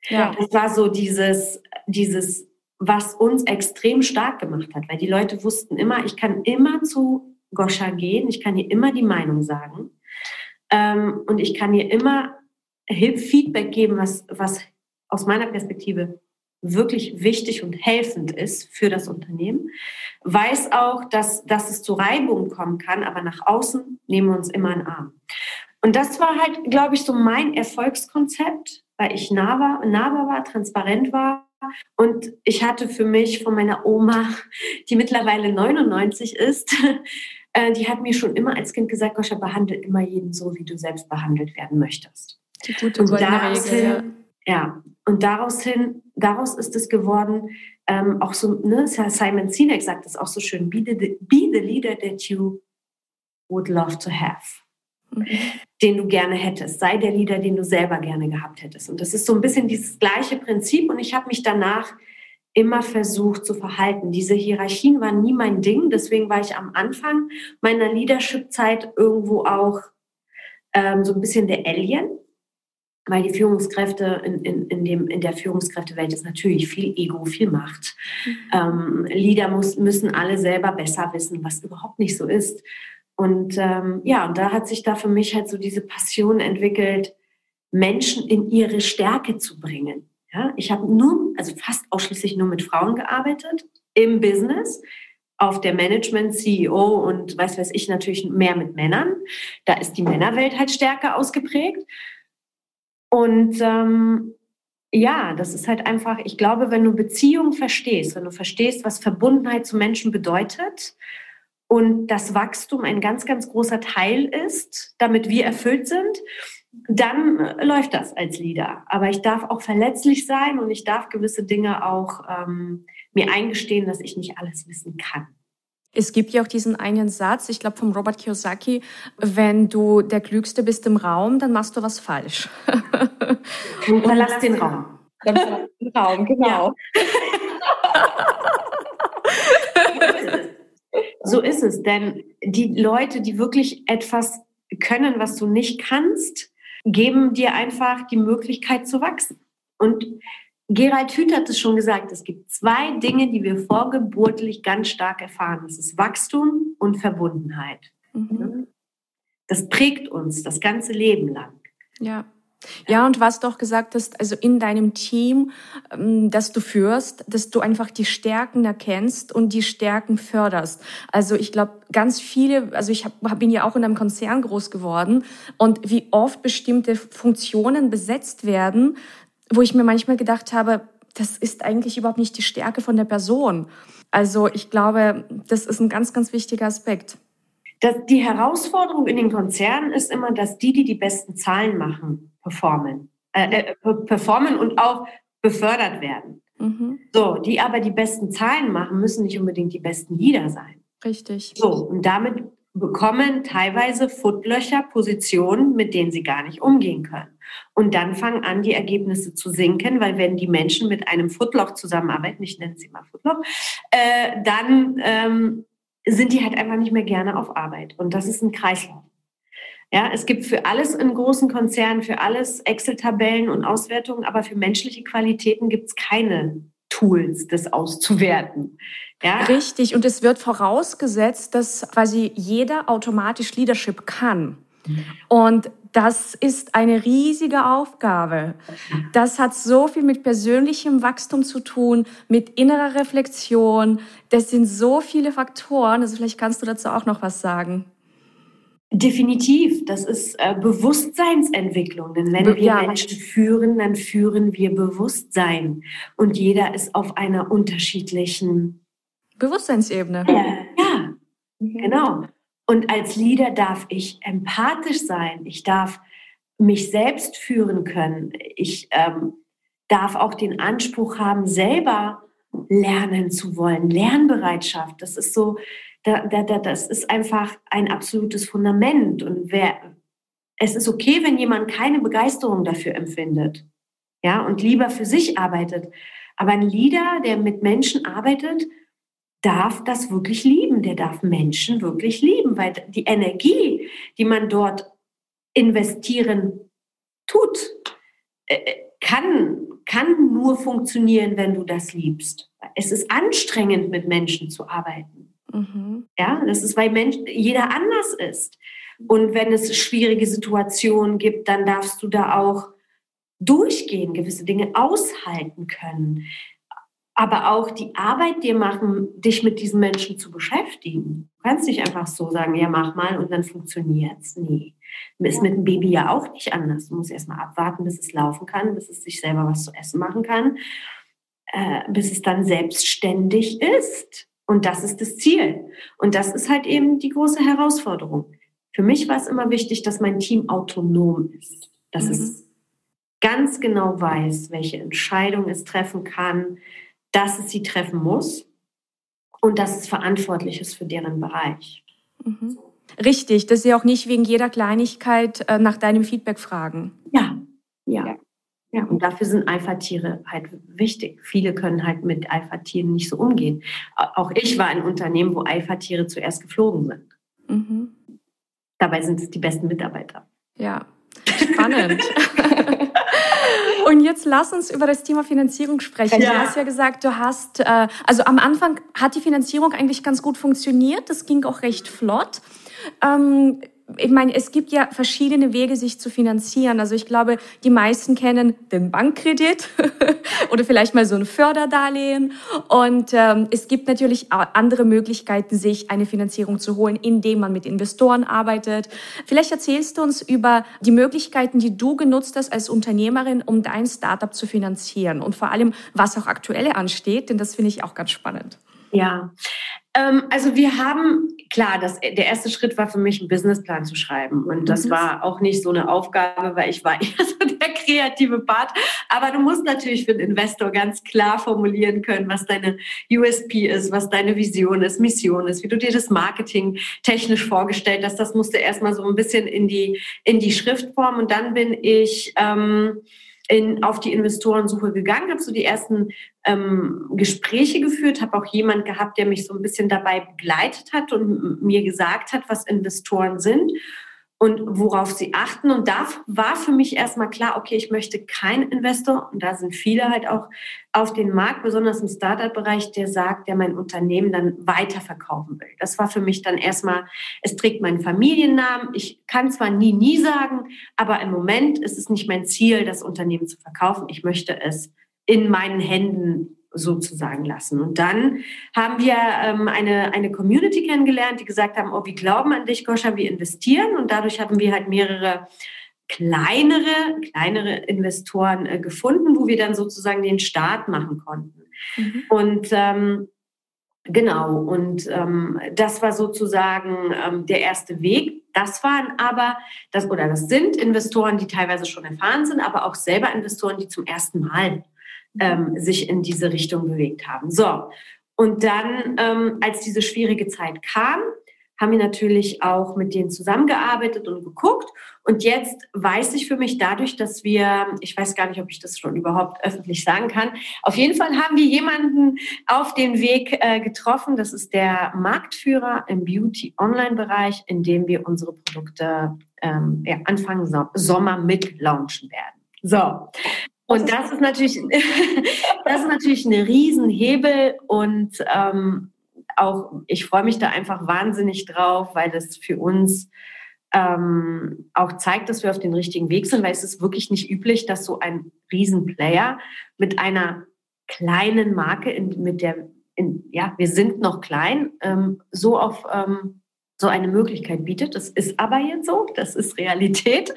Ja. Das war so dieses, dieses, was uns extrem stark gemacht hat, weil die Leute wussten immer, ich kann immer zu Goscha gehen, ich kann ihr immer die Meinung sagen ähm, und ich kann ihr immer Feedback geben, was, was aus meiner Perspektive wirklich wichtig und helfend ist für das Unternehmen. Weiß auch, dass, dass es zu Reibung kommen kann, aber nach außen nehmen wir uns immer einen Arm. Und das war halt, glaube ich, so mein Erfolgskonzept, weil ich nahbar, nahbar war, transparent war. Und ich hatte für mich von meiner Oma, die mittlerweile 99 ist, äh, die hat mir schon immer als Kind gesagt, Goscha, behandle immer jeden so, wie du selbst behandelt werden möchtest. Die gute und daraus hin, ja. ja. und daraus hin, daraus ist es geworden, ähm, auch so, ne, Simon Sinek sagt das auch so schön, be the, be the leader that you would love to have. Mhm. Den du gerne hättest. Sei der Leader, den du selber gerne gehabt hättest. Und das ist so ein bisschen dieses gleiche Prinzip. Und ich habe mich danach immer versucht zu verhalten. Diese Hierarchien waren nie mein Ding. Deswegen war ich am Anfang meiner Leadership-Zeit irgendwo auch ähm, so ein bisschen der Alien weil die Führungskräfte in, in, in, dem, in der Führungskräftewelt ist natürlich viel Ego, viel Macht. Mhm. Ähm, Leader muss, müssen alle selber besser wissen, was überhaupt nicht so ist. Und ähm, ja, und da hat sich da für mich halt so diese Passion entwickelt, Menschen in ihre Stärke zu bringen. Ja, ich habe nur, also fast ausschließlich nur mit Frauen gearbeitet im Business, auf der Management, CEO und weiß weiß ich natürlich mehr mit Männern. Da ist die Männerwelt halt stärker ausgeprägt. Und ähm, ja, das ist halt einfach, ich glaube, wenn du Beziehungen verstehst, wenn du verstehst, was Verbundenheit zu Menschen bedeutet und das Wachstum ein ganz, ganz großer Teil ist, damit wir erfüllt sind, dann äh, läuft das als Leader. Aber ich darf auch verletzlich sein und ich darf gewisse Dinge auch ähm, mir eingestehen, dass ich nicht alles wissen kann. Es gibt ja auch diesen einen Satz, ich glaube vom Robert Kiyosaki, wenn du der Klügste bist im Raum, dann machst du was falsch. Und verlass den Raum. Dann verlass den Raum, genau. Ja. so ist es, denn die Leute, die wirklich etwas können, was du nicht kannst, geben dir einfach die Möglichkeit zu wachsen. Und Gerald Hüth hat es schon gesagt, es gibt zwei Dinge, die wir vorgeburtlich ganz stark erfahren. Das ist Wachstum und Verbundenheit. Mhm. Das prägt uns das ganze Leben lang. Ja. Ja, und was du auch gesagt hast, also in deinem Team, ähm, das du führst, dass du einfach die Stärken erkennst und die Stärken förderst. Also ich glaube, ganz viele, also ich hab, bin ja auch in einem Konzern groß geworden und wie oft bestimmte Funktionen besetzt werden, wo ich mir manchmal gedacht habe, das ist eigentlich überhaupt nicht die Stärke von der Person. Also ich glaube, das ist ein ganz, ganz wichtiger Aspekt. Das, die Herausforderung in den Konzernen ist immer, dass die, die die besten Zahlen machen, performen. Äh, äh, performen und auch befördert werden. Mhm. So, die aber die besten Zahlen machen, müssen nicht unbedingt die besten Leader sein. Richtig. So, und damit bekommen teilweise Footlöcher Positionen, mit denen sie gar nicht umgehen können. Und dann fangen an, die Ergebnisse zu sinken, weil wenn die Menschen mit einem Footloch zusammenarbeiten, ich nenne sie mal Footloch, äh, dann ähm, sind die halt einfach nicht mehr gerne auf Arbeit. Und das ist ein Kreislauf. Ja, es gibt für alles in großen Konzernen, für alles Excel-Tabellen und Auswertungen, aber für menschliche Qualitäten gibt es keine Tools, das auszuwerten. Ja? Richtig. Und es wird vorausgesetzt, dass quasi jeder automatisch Leadership kann. Und das ist eine riesige Aufgabe. Das hat so viel mit persönlichem Wachstum zu tun, mit innerer Reflexion. Das sind so viele Faktoren. Also vielleicht kannst du dazu auch noch was sagen. Definitiv, das ist äh, Bewusstseinsentwicklung. Denn wenn wir ja. Menschen führen, dann führen wir Bewusstsein. Und jeder ist auf einer unterschiedlichen Bewusstseinsebene. ja, mhm. genau. Und als Leader darf ich empathisch sein. Ich darf mich selbst führen können. Ich ähm, darf auch den Anspruch haben, selber lernen zu wollen. Lernbereitschaft, das ist so, da, da, da, das ist einfach ein absolutes Fundament. Und wer, es ist okay, wenn jemand keine Begeisterung dafür empfindet, ja, und lieber für sich arbeitet. Aber ein Leader, der mit Menschen arbeitet, darf das wirklich lieben. Der darf Menschen wirklich lieben, weil die Energie, die man dort investieren tut, äh, äh, kann, kann nur funktionieren, wenn du das liebst. Es ist anstrengend, mit Menschen zu arbeiten. Mhm. Ja, das ist, weil Mensch, jeder anders ist. Und wenn es schwierige Situationen gibt, dann darfst du da auch durchgehen, gewisse Dinge aushalten können. Aber auch die Arbeit dir machen, dich mit diesen Menschen zu beschäftigen. Du kannst nicht einfach so sagen, ja, mach mal und dann funktioniert's. Nee. Ist mit dem Baby ja auch nicht anders. Du musst erstmal abwarten, bis es laufen kann, bis es sich selber was zu essen machen kann, äh, bis es dann selbstständig ist. Und das ist das Ziel. Und das ist halt eben die große Herausforderung. Für mich war es immer wichtig, dass mein Team autonom ist. Dass mhm. es ganz genau weiß, welche Entscheidung es treffen kann, dass es sie treffen muss und dass es verantwortlich ist für deren Bereich. Mhm. Richtig, dass sie auch nicht wegen jeder Kleinigkeit äh, nach deinem Feedback fragen. Ja, ja, ja. Ja, und dafür sind Alpha-Tiere halt wichtig. Viele können halt mit Alpha-Tieren nicht so umgehen. Auch ich war ein Unternehmen, wo Alpha-Tiere zuerst geflogen sind. Mhm. Dabei sind es die besten Mitarbeiter. Ja, spannend. Und jetzt lass uns über das Thema Finanzierung sprechen. Ja. Du hast ja gesagt, du hast, äh, also am Anfang hat die Finanzierung eigentlich ganz gut funktioniert. Das ging auch recht flott. Ähm, ich meine, es gibt ja verschiedene Wege, sich zu finanzieren. Also ich glaube, die meisten kennen den Bankkredit oder vielleicht mal so ein Förderdarlehen. Und ähm, es gibt natürlich andere Möglichkeiten, sich eine Finanzierung zu holen, indem man mit Investoren arbeitet. Vielleicht erzählst du uns über die Möglichkeiten, die du genutzt hast als Unternehmerin, um dein Startup zu finanzieren und vor allem, was auch aktuell ansteht, denn das finde ich auch ganz spannend. Ja, ähm, also wir haben, klar, das, der erste Schritt war für mich, einen Businessplan zu schreiben. Und das mhm. war auch nicht so eine Aufgabe, weil ich war eher so der kreative Part. Aber du musst natürlich für den Investor ganz klar formulieren können, was deine USP ist, was deine Vision ist, Mission ist, wie du dir das Marketing technisch vorgestellt hast. Das musste erstmal so ein bisschen in die, in die Schriftform. Und dann bin ich... Ähm, in, auf die Investorensuche gegangen, habe so die ersten ähm, Gespräche geführt, habe auch jemand gehabt, der mich so ein bisschen dabei begleitet hat und mir gesagt hat, was Investoren sind und worauf sie achten. Und da war für mich erstmal klar, okay, ich möchte keinen Investor, und da sind viele halt auch auf den Markt, besonders im Startup-Bereich, der sagt, der mein Unternehmen dann weiterverkaufen will. Das war für mich dann erstmal, es trägt meinen Familiennamen. Ich kann zwar nie, nie sagen, aber im Moment ist es nicht mein Ziel, das Unternehmen zu verkaufen. Ich möchte es in meinen Händen sozusagen lassen. Und dann haben wir ähm, eine, eine Community kennengelernt, die gesagt haben, oh, wir glauben an dich, Goscha, wir investieren. Und dadurch haben wir halt mehrere kleinere, kleinere Investoren äh, gefunden, wo wir dann sozusagen den Start machen konnten. Mhm. Und ähm, genau, und ähm, das war sozusagen ähm, der erste Weg. Das waren aber, das, oder das sind Investoren, die teilweise schon erfahren sind, aber auch selber Investoren, die zum ersten Mal ähm, sich in diese Richtung bewegt haben. So, und dann, ähm, als diese schwierige Zeit kam, haben wir natürlich auch mit denen zusammengearbeitet und geguckt. Und jetzt weiß ich für mich dadurch, dass wir, ich weiß gar nicht, ob ich das schon überhaupt öffentlich sagen kann, auf jeden Fall haben wir jemanden auf den Weg äh, getroffen. Das ist der Marktführer im Beauty-Online-Bereich, in dem wir unsere Produkte ähm, ja, Anfang Sommer mit launchen werden. So, und das ist natürlich, das ist natürlich ein Riesenhebel und ähm, auch, ich freue mich da einfach wahnsinnig drauf, weil das für uns ähm, auch zeigt, dass wir auf den richtigen Weg sind, weil es ist wirklich nicht üblich, dass so ein Riesenplayer mit einer kleinen Marke, in, mit der, in, ja, wir sind noch klein, ähm, so auf ähm, so eine Möglichkeit bietet. Das ist aber jetzt so, das ist Realität.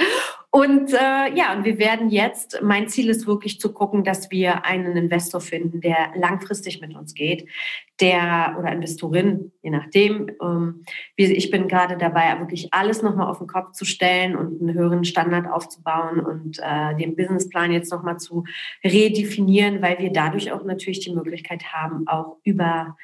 Und äh, ja, und wir werden jetzt, mein Ziel ist wirklich zu gucken, dass wir einen Investor finden, der langfristig mit uns geht, der oder Investorin, je nachdem. Ähm, wie, ich bin gerade dabei, wirklich alles nochmal auf den Kopf zu stellen und einen höheren Standard aufzubauen und äh, den Businessplan jetzt nochmal zu redefinieren, weil wir dadurch auch natürlich die Möglichkeit haben, auch über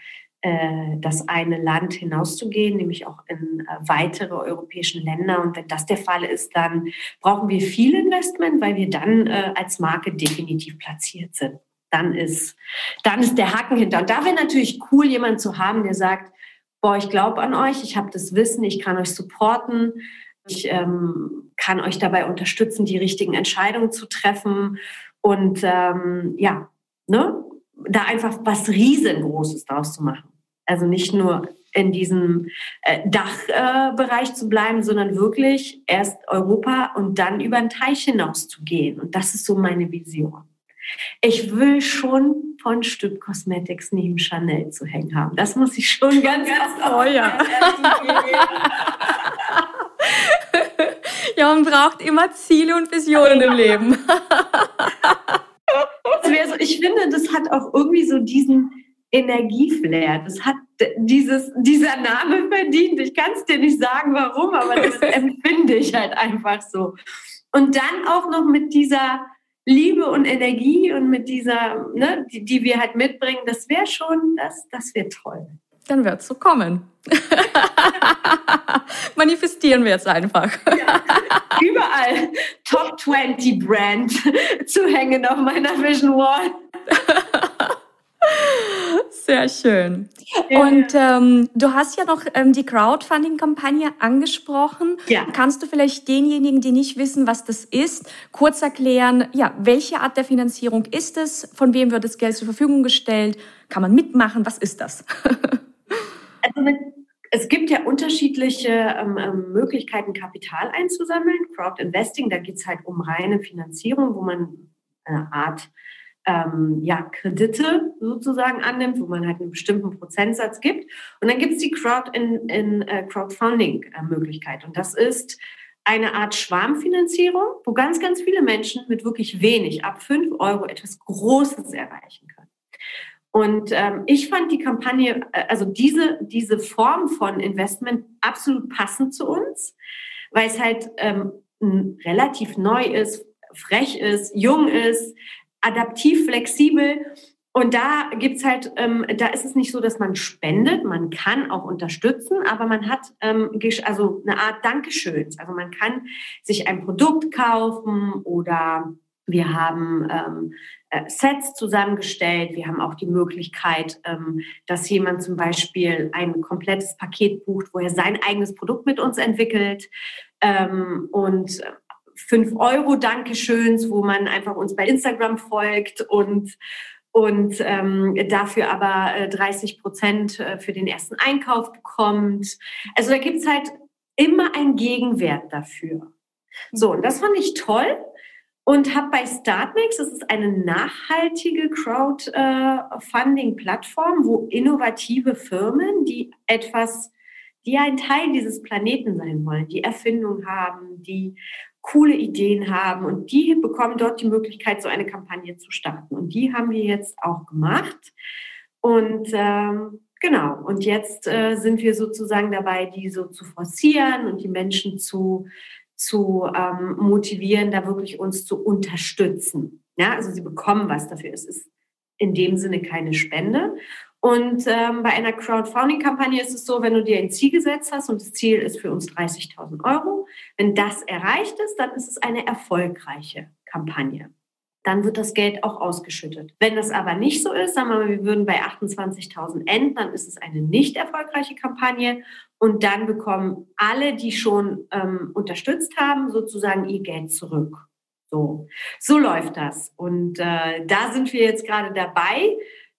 das eine Land hinauszugehen, nämlich auch in äh, weitere europäische Länder. Und wenn das der Fall ist, dann brauchen wir viel Investment, weil wir dann äh, als Marke definitiv platziert sind. Dann ist, dann ist der Haken hinter. Und da wäre natürlich cool, jemanden zu haben, der sagt, boah, ich glaube an euch, ich habe das Wissen, ich kann euch supporten, ich ähm, kann euch dabei unterstützen, die richtigen Entscheidungen zu treffen. Und ähm, ja, ne? da einfach was Riesengroßes draus zu machen. Also nicht nur in diesem äh, Dachbereich zu bleiben, sondern wirklich erst Europa und dann über den Teich hinaus zu gehen. Und das ist so meine Vision. Ich will schon von Stück Cosmetics neben Chanel zu hängen haben. Das muss ich schon ganz, ganz oh, ja. man braucht immer Ziele und Visionen im Leben. so, ich finde, das hat auch irgendwie so diesen Energieflair. Das hat dieses, dieser Name verdient. Ich kann es dir nicht sagen, warum, aber das empfinde ich halt einfach so. Und dann auch noch mit dieser Liebe und Energie und mit dieser, ne, die, die wir halt mitbringen, das wäre schon, das, das wäre toll. Dann wird es so kommen. Manifestieren wir jetzt einfach. Ja, überall Top 20 Brand zu hängen auf meiner Vision Wall. Sehr schön. Und ähm, du hast ja noch ähm, die Crowdfunding-Kampagne angesprochen. Ja. Kannst du vielleicht denjenigen, die nicht wissen, was das ist, kurz erklären, ja, welche Art der Finanzierung ist es? Von wem wird das Geld zur Verfügung gestellt? Kann man mitmachen? Was ist das? also es gibt ja unterschiedliche ähm, ähm Möglichkeiten, Kapital einzusammeln. Crowd Investing, da geht es halt um reine Finanzierung, wo man eine Art ähm, ja, Kredite sozusagen annimmt, wo man halt einen bestimmten Prozentsatz gibt. Und dann gibt es die Crowd in, in äh, Crowdfunding-Möglichkeit. Und das ist eine Art Schwarmfinanzierung, wo ganz, ganz viele Menschen mit wirklich wenig, ab 5 Euro, etwas Großes erreichen können. Und ähm, ich fand die Kampagne, äh, also diese, diese Form von Investment absolut passend zu uns, weil es halt ähm, relativ neu ist, frech ist, jung ist, adaptiv, flexibel. Und da gibt's halt, ähm, da ist es nicht so, dass man spendet, man kann auch unterstützen, aber man hat ähm, also eine Art Dankeschöns. Also man kann sich ein Produkt kaufen oder wir haben ähm, äh, Sets zusammengestellt. Wir haben auch die Möglichkeit, ähm, dass jemand zum Beispiel ein komplettes Paket bucht, wo er sein eigenes Produkt mit uns entwickelt. Ähm, und 5 Euro Dankeschöns, wo man einfach uns bei Instagram folgt und und ähm, dafür aber äh, 30 Prozent äh, für den ersten Einkauf bekommt. Also da gibt es halt immer einen Gegenwert dafür. So, und das fand ich toll und habe bei Startmix, das ist eine nachhaltige Crowdfunding-Plattform, wo innovative Firmen, die etwas, die ein Teil dieses Planeten sein wollen, die Erfindung haben, die coole Ideen haben und die bekommen dort die Möglichkeit, so eine Kampagne zu starten. Und die haben wir jetzt auch gemacht. Und ähm, genau, und jetzt äh, sind wir sozusagen dabei, die so zu forcieren und die Menschen zu, zu ähm, motivieren, da wirklich uns zu unterstützen. Ja, also sie bekommen was dafür. Es ist in dem Sinne keine Spende. Und ähm, bei einer Crowdfunding-Kampagne ist es so, wenn du dir ein Ziel gesetzt hast und das Ziel ist für uns 30.000 Euro, wenn das erreicht ist, dann ist es eine erfolgreiche Kampagne. Dann wird das Geld auch ausgeschüttet. Wenn das aber nicht so ist, sagen wir mal, wir würden bei 28.000 enden, dann ist es eine nicht erfolgreiche Kampagne und dann bekommen alle, die schon ähm, unterstützt haben, sozusagen ihr Geld zurück. So, so läuft das. Und äh, da sind wir jetzt gerade dabei,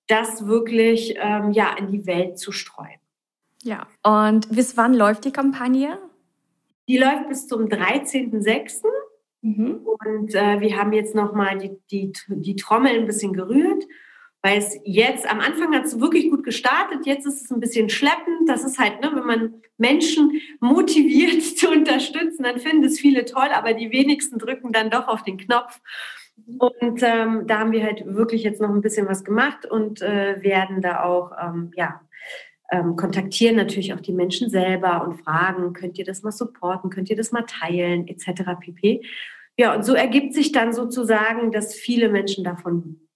das wirklich ähm, ja, in die Welt zu streuen. Ja, und bis wann läuft die Kampagne? Die läuft bis zum 13.06. Mhm. Und äh, wir haben jetzt nochmal die, die, die Trommel ein bisschen gerührt, weil es jetzt, am Anfang hat es wirklich gut gestartet, jetzt ist es ein bisschen schleppend. Das ist halt, ne, wenn man Menschen motiviert zu unterstützen, dann finden es viele toll, aber die wenigsten drücken dann doch auf den Knopf. Und ähm, da haben wir halt wirklich jetzt noch ein bisschen was gemacht und äh, werden da auch, ähm, ja, ähm, kontaktieren natürlich auch die Menschen selber und fragen, könnt ihr das mal supporten, könnt ihr das mal teilen, etc. pp. Ja, und so ergibt sich dann sozusagen, dass viele Menschen davon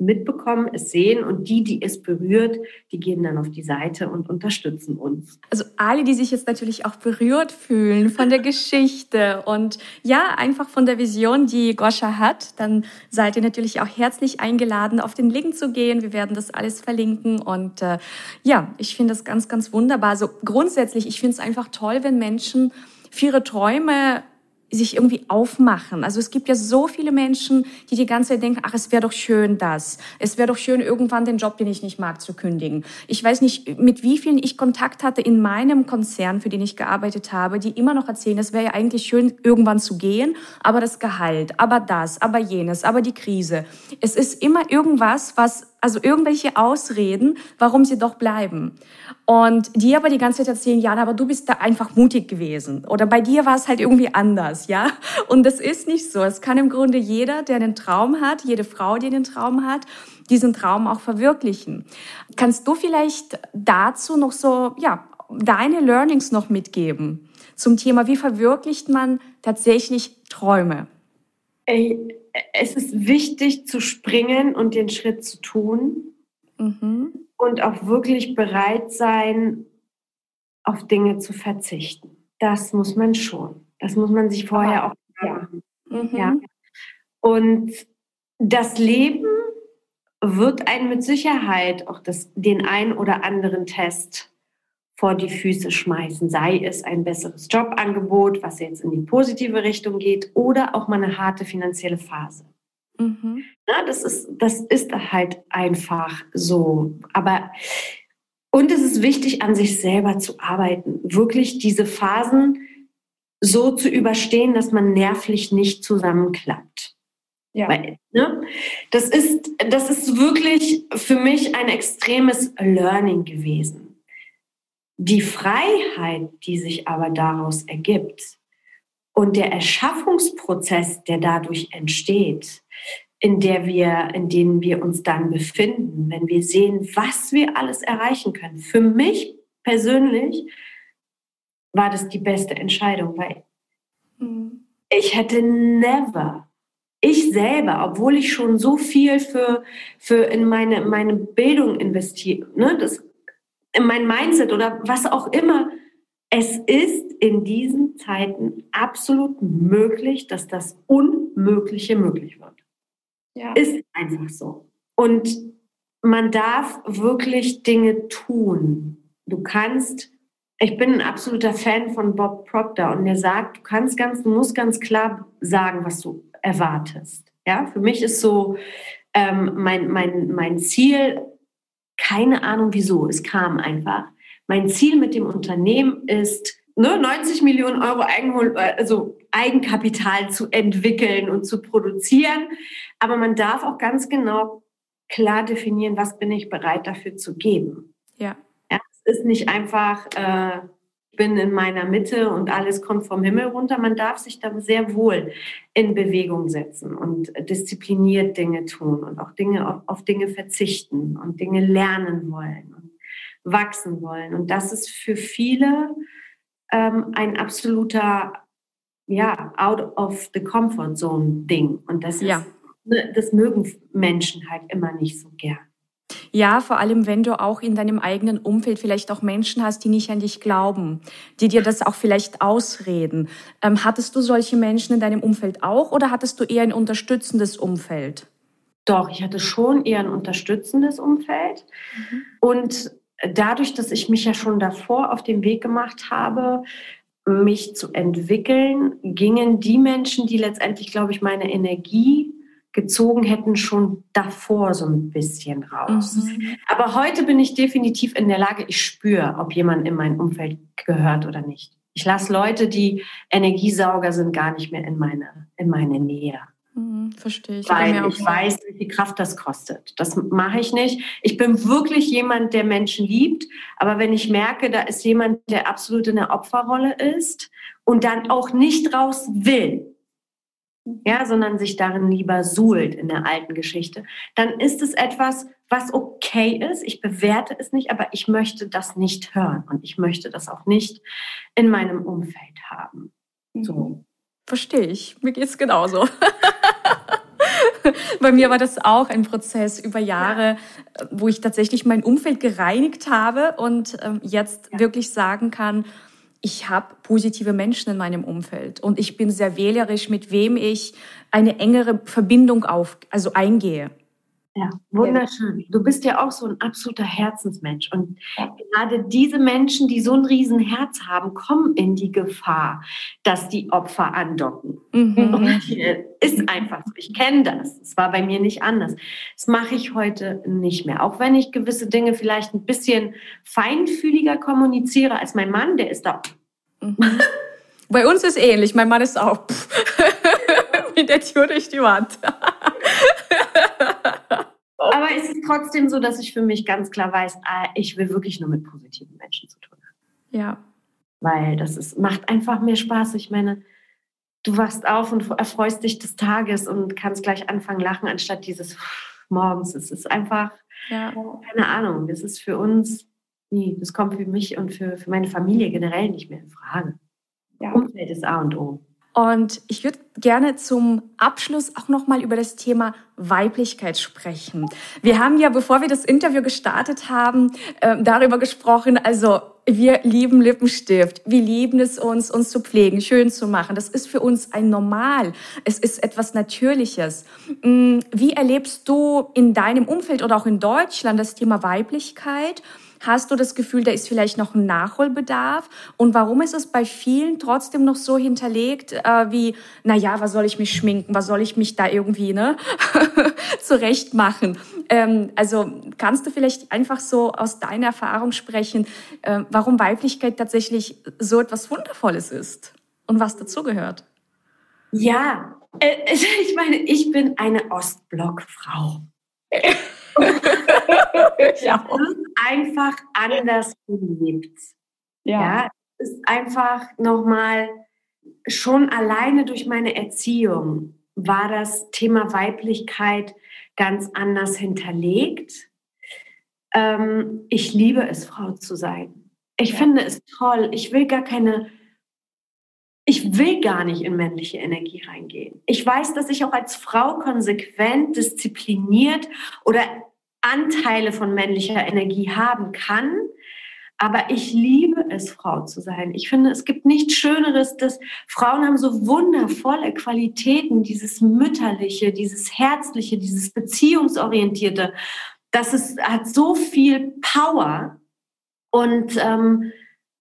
mitbekommen, es sehen und die, die es berührt, die gehen dann auf die Seite und unterstützen uns. Also alle, die sich jetzt natürlich auch berührt fühlen von der Geschichte und ja, einfach von der Vision, die Goscha hat, dann seid ihr natürlich auch herzlich eingeladen, auf den Link zu gehen. Wir werden das alles verlinken und äh, ja, ich finde das ganz, ganz wunderbar. Also grundsätzlich, ich finde es einfach toll, wenn Menschen für ihre Träume sich irgendwie aufmachen. Also es gibt ja so viele Menschen, die die ganze Zeit denken, ach, es wäre doch schön das. Es wäre doch schön, irgendwann den Job, den ich nicht mag, zu kündigen. Ich weiß nicht, mit wie vielen ich Kontakt hatte in meinem Konzern, für den ich gearbeitet habe, die immer noch erzählen, es wäre ja eigentlich schön, irgendwann zu gehen, aber das Gehalt, aber das, aber jenes, aber die Krise. Es ist immer irgendwas, was also irgendwelche Ausreden, warum sie doch bleiben. Und die aber die ganze Zeit erzählen, ja, aber du bist da einfach mutig gewesen. Oder bei dir war es halt irgendwie anders, ja. Und das ist nicht so. Es kann im Grunde jeder, der einen Traum hat, jede Frau, die einen Traum hat, diesen Traum auch verwirklichen. Kannst du vielleicht dazu noch so, ja, deine Learnings noch mitgeben zum Thema, wie verwirklicht man tatsächlich Träume? Ey, es ist wichtig zu springen und den Schritt zu tun mhm. und auch wirklich bereit sein, auf Dinge zu verzichten. Das muss man schon. Das muss man sich vorher auch ja. Mhm. ja. Und das Leben wird einen mit Sicherheit auch das, den ein oder anderen Test vor die Füße schmeißen, sei es ein besseres Jobangebot, was jetzt in die positive Richtung geht, oder auch mal eine harte finanzielle Phase. Mhm. Ja, das, ist, das ist halt einfach so. Aber und es ist wichtig, an sich selber zu arbeiten, wirklich diese Phasen so zu überstehen, dass man nervlich nicht zusammenklappt. Ja. Weil, ne, das, ist, das ist wirklich für mich ein extremes Learning gewesen. Die Freiheit, die sich aber daraus ergibt und der Erschaffungsprozess, der dadurch entsteht, in der wir, in denen wir uns dann befinden, wenn wir sehen, was wir alles erreichen können. Für mich persönlich war das die beste Entscheidung, weil mhm. ich hätte never, ich selber, obwohl ich schon so viel für, für in meine, meine Bildung investiert, ne, das mein Mindset oder was auch immer. Es ist in diesen Zeiten absolut möglich, dass das Unmögliche möglich wird. Ja. Ist einfach so. Und man darf wirklich Dinge tun. Du kannst, ich bin ein absoluter Fan von Bob Proctor und der sagt, du kannst ganz, du musst ganz klar sagen, was du erwartest. Ja, für mich ist so ähm, mein, mein, mein Ziel, keine Ahnung wieso, es kam einfach. Mein Ziel mit dem Unternehmen ist, ne, 90 Millionen Euro Eigenhol also Eigenkapital zu entwickeln und zu produzieren. Aber man darf auch ganz genau klar definieren, was bin ich bereit dafür zu geben. Ja. ja es ist nicht einfach, äh, bin in meiner Mitte und alles kommt vom Himmel runter. Man darf sich da sehr wohl in Bewegung setzen und diszipliniert Dinge tun und auch Dinge auf, Dinge verzichten und Dinge lernen wollen und wachsen wollen. Und das ist für viele ähm, ein absoluter ja, out of the comfort zone Ding. Und das ist, ja. Ne, das mögen Menschen halt immer nicht so gern. Ja, vor allem, wenn du auch in deinem eigenen Umfeld vielleicht auch Menschen hast, die nicht an dich glauben, die dir das auch vielleicht ausreden. Ähm, hattest du solche Menschen in deinem Umfeld auch oder hattest du eher ein unterstützendes Umfeld? Doch, ich hatte schon eher ein unterstützendes Umfeld. Mhm. Und dadurch, dass ich mich ja schon davor auf den Weg gemacht habe, mich zu entwickeln, gingen die Menschen, die letztendlich, glaube ich, meine Energie gezogen hätten, schon davor so ein bisschen raus. Mhm. Aber heute bin ich definitiv in der Lage, ich spüre, ob jemand in mein Umfeld gehört oder nicht. Ich lasse Leute, die Energiesauger sind, gar nicht mehr in meine, in meine Nähe. Mhm, verstehe ich. Weil ich weiß, wie viel Kraft das kostet. Das mache ich nicht. Ich bin wirklich jemand, der Menschen liebt. Aber wenn ich merke, da ist jemand, der absolut in der Opferrolle ist und dann auch nicht raus will, ja, sondern sich darin lieber suhlt in der alten Geschichte, dann ist es etwas, was okay ist. Ich bewerte es nicht, aber ich möchte das nicht hören und ich möchte das auch nicht in meinem Umfeld haben. So. Verstehe ich. Mir geht es genauso. Bei mir war das auch ein Prozess über Jahre, ja. wo ich tatsächlich mein Umfeld gereinigt habe und ähm, jetzt ja. wirklich sagen kann, ich habe positive Menschen in meinem Umfeld und ich bin sehr wählerisch, mit wem ich eine engere Verbindung auf, also eingehe. Ja, wunderschön. Du bist ja auch so ein absoluter Herzensmensch. Und gerade diese Menschen, die so ein Riesenherz haben, kommen in die Gefahr, dass die Opfer andocken. Mhm. Ist einfach so. Ich kenne das. Es war bei mir nicht anders. Das mache ich heute nicht mehr. Auch wenn ich gewisse Dinge vielleicht ein bisschen feinfühliger kommuniziere als mein Mann, der ist da. Mhm. Bei uns ist ähnlich. Mein Mann ist auch mit der Tür durch die Wand. Aber es ist trotzdem so, dass ich für mich ganz klar weiß, ah, ich will wirklich nur mit positiven Menschen zu tun haben. Ja. Weil das ist, macht einfach mehr Spaß. Ich meine, du wachst auf und erfreust dich des Tages und kannst gleich anfangen lachen, anstatt dieses morgens. Es ist einfach, ja. keine Ahnung, das ist für uns, nee, das kommt für mich und für, für meine Familie generell nicht mehr in Frage. Ja. Umfeld ist A und O. Und ich würde gerne zum Abschluss auch noch mal über das Thema Weiblichkeit sprechen. Wir haben ja, bevor wir das Interview gestartet haben, äh, darüber gesprochen. Also wir lieben Lippenstift. Wir lieben es uns, uns zu pflegen, schön zu machen. Das ist für uns ein Normal. Es ist etwas Natürliches. Mm, wie erlebst du in deinem Umfeld oder auch in Deutschland das Thema Weiblichkeit? Hast du das Gefühl, da ist vielleicht noch ein Nachholbedarf? Und warum ist es bei vielen trotzdem noch so hinterlegt, äh, wie, na ja, was soll ich mich schminken? Was soll ich mich da irgendwie, ne, zurecht machen? Ähm, also, kannst du vielleicht einfach so aus deiner Erfahrung sprechen, äh, warum Weiblichkeit tatsächlich so etwas Wundervolles ist und was dazugehört? Ja, äh, ich meine, ich bin eine Ostblockfrau. ja. einfach anders gelebt. Ja. ja. Es ist einfach nochmal, schon alleine durch meine Erziehung war das Thema Weiblichkeit ganz anders hinterlegt. Ähm, ich liebe es, Frau zu sein. Ich ja. finde es toll. Ich will gar keine ich will gar nicht in männliche Energie reingehen. Ich weiß, dass ich auch als Frau konsequent, diszipliniert oder Anteile von männlicher Energie haben kann. Aber ich liebe es, Frau zu sein. Ich finde, es gibt nichts Schöneres, dass Frauen haben so wundervolle Qualitäten, dieses Mütterliche, dieses Herzliche, dieses Beziehungsorientierte. Das ist, hat so viel Power. Und ähm,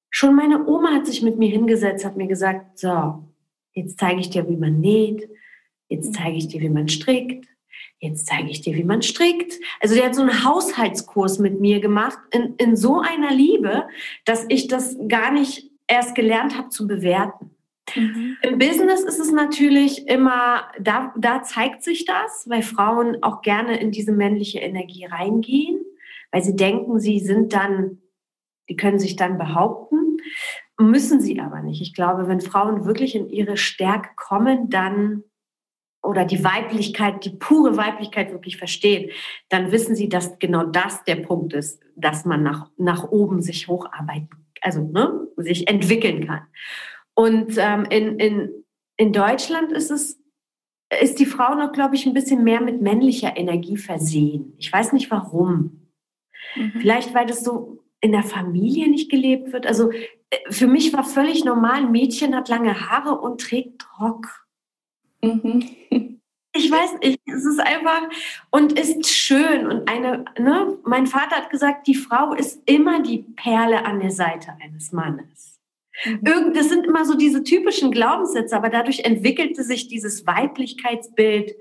schon meine Oma hat sich mit mir hingesetzt, hat mir gesagt, so, jetzt zeige ich dir, wie man näht, jetzt zeige ich dir, wie man strickt, jetzt zeige ich dir, wie man strickt. Also der hat so einen Haushaltskurs mit mir gemacht in, in so einer Liebe, dass ich das gar nicht erst gelernt habe zu bewerten. Mhm. Im Business ist es natürlich immer, da, da zeigt sich das, weil Frauen auch gerne in diese männliche Energie reingehen, weil sie denken, sie sind dann, die können sich dann behaupten, müssen sie aber nicht. Ich glaube, wenn Frauen wirklich in ihre Stärke kommen, dann oder die Weiblichkeit, die pure Weiblichkeit wirklich verstehen, dann wissen sie, dass genau das der Punkt ist, dass man nach, nach oben sich hocharbeiten, also ne, sich entwickeln kann. Und ähm, in, in, in Deutschland ist es, ist die Frau noch, glaube ich, ein bisschen mehr mit männlicher Energie versehen. Ich weiß nicht warum. Mhm. Vielleicht, weil das so in der Familie nicht gelebt wird. Also äh, für mich war völlig normal, ein Mädchen hat lange Haare und trägt Rock. Mhm. Ich weiß nicht, es ist einfach und ist schön und eine, ne, mein Vater hat gesagt, die Frau ist immer die Perle an der Seite eines Mannes. Mhm. Das sind immer so diese typischen Glaubenssätze, aber dadurch entwickelte sich dieses Weiblichkeitsbild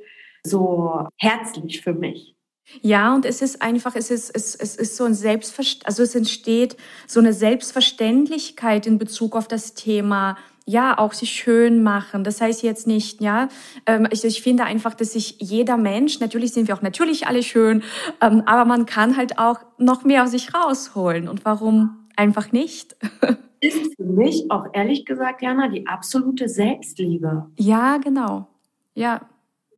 so herzlich für mich. Ja, und es ist einfach, es ist, es, es ist so ein Selbstverständlich, also es entsteht so eine Selbstverständlichkeit in Bezug auf das Thema ja auch sich schön machen. Das heißt jetzt nicht, ja, ähm, ich, ich finde einfach, dass sich jeder Mensch, natürlich sind wir auch natürlich alle schön, ähm, aber man kann halt auch noch mehr aus sich rausholen. Und warum einfach nicht? Ist für mich auch ehrlich gesagt, Jana, die absolute Selbstliebe. Ja, genau. Ja.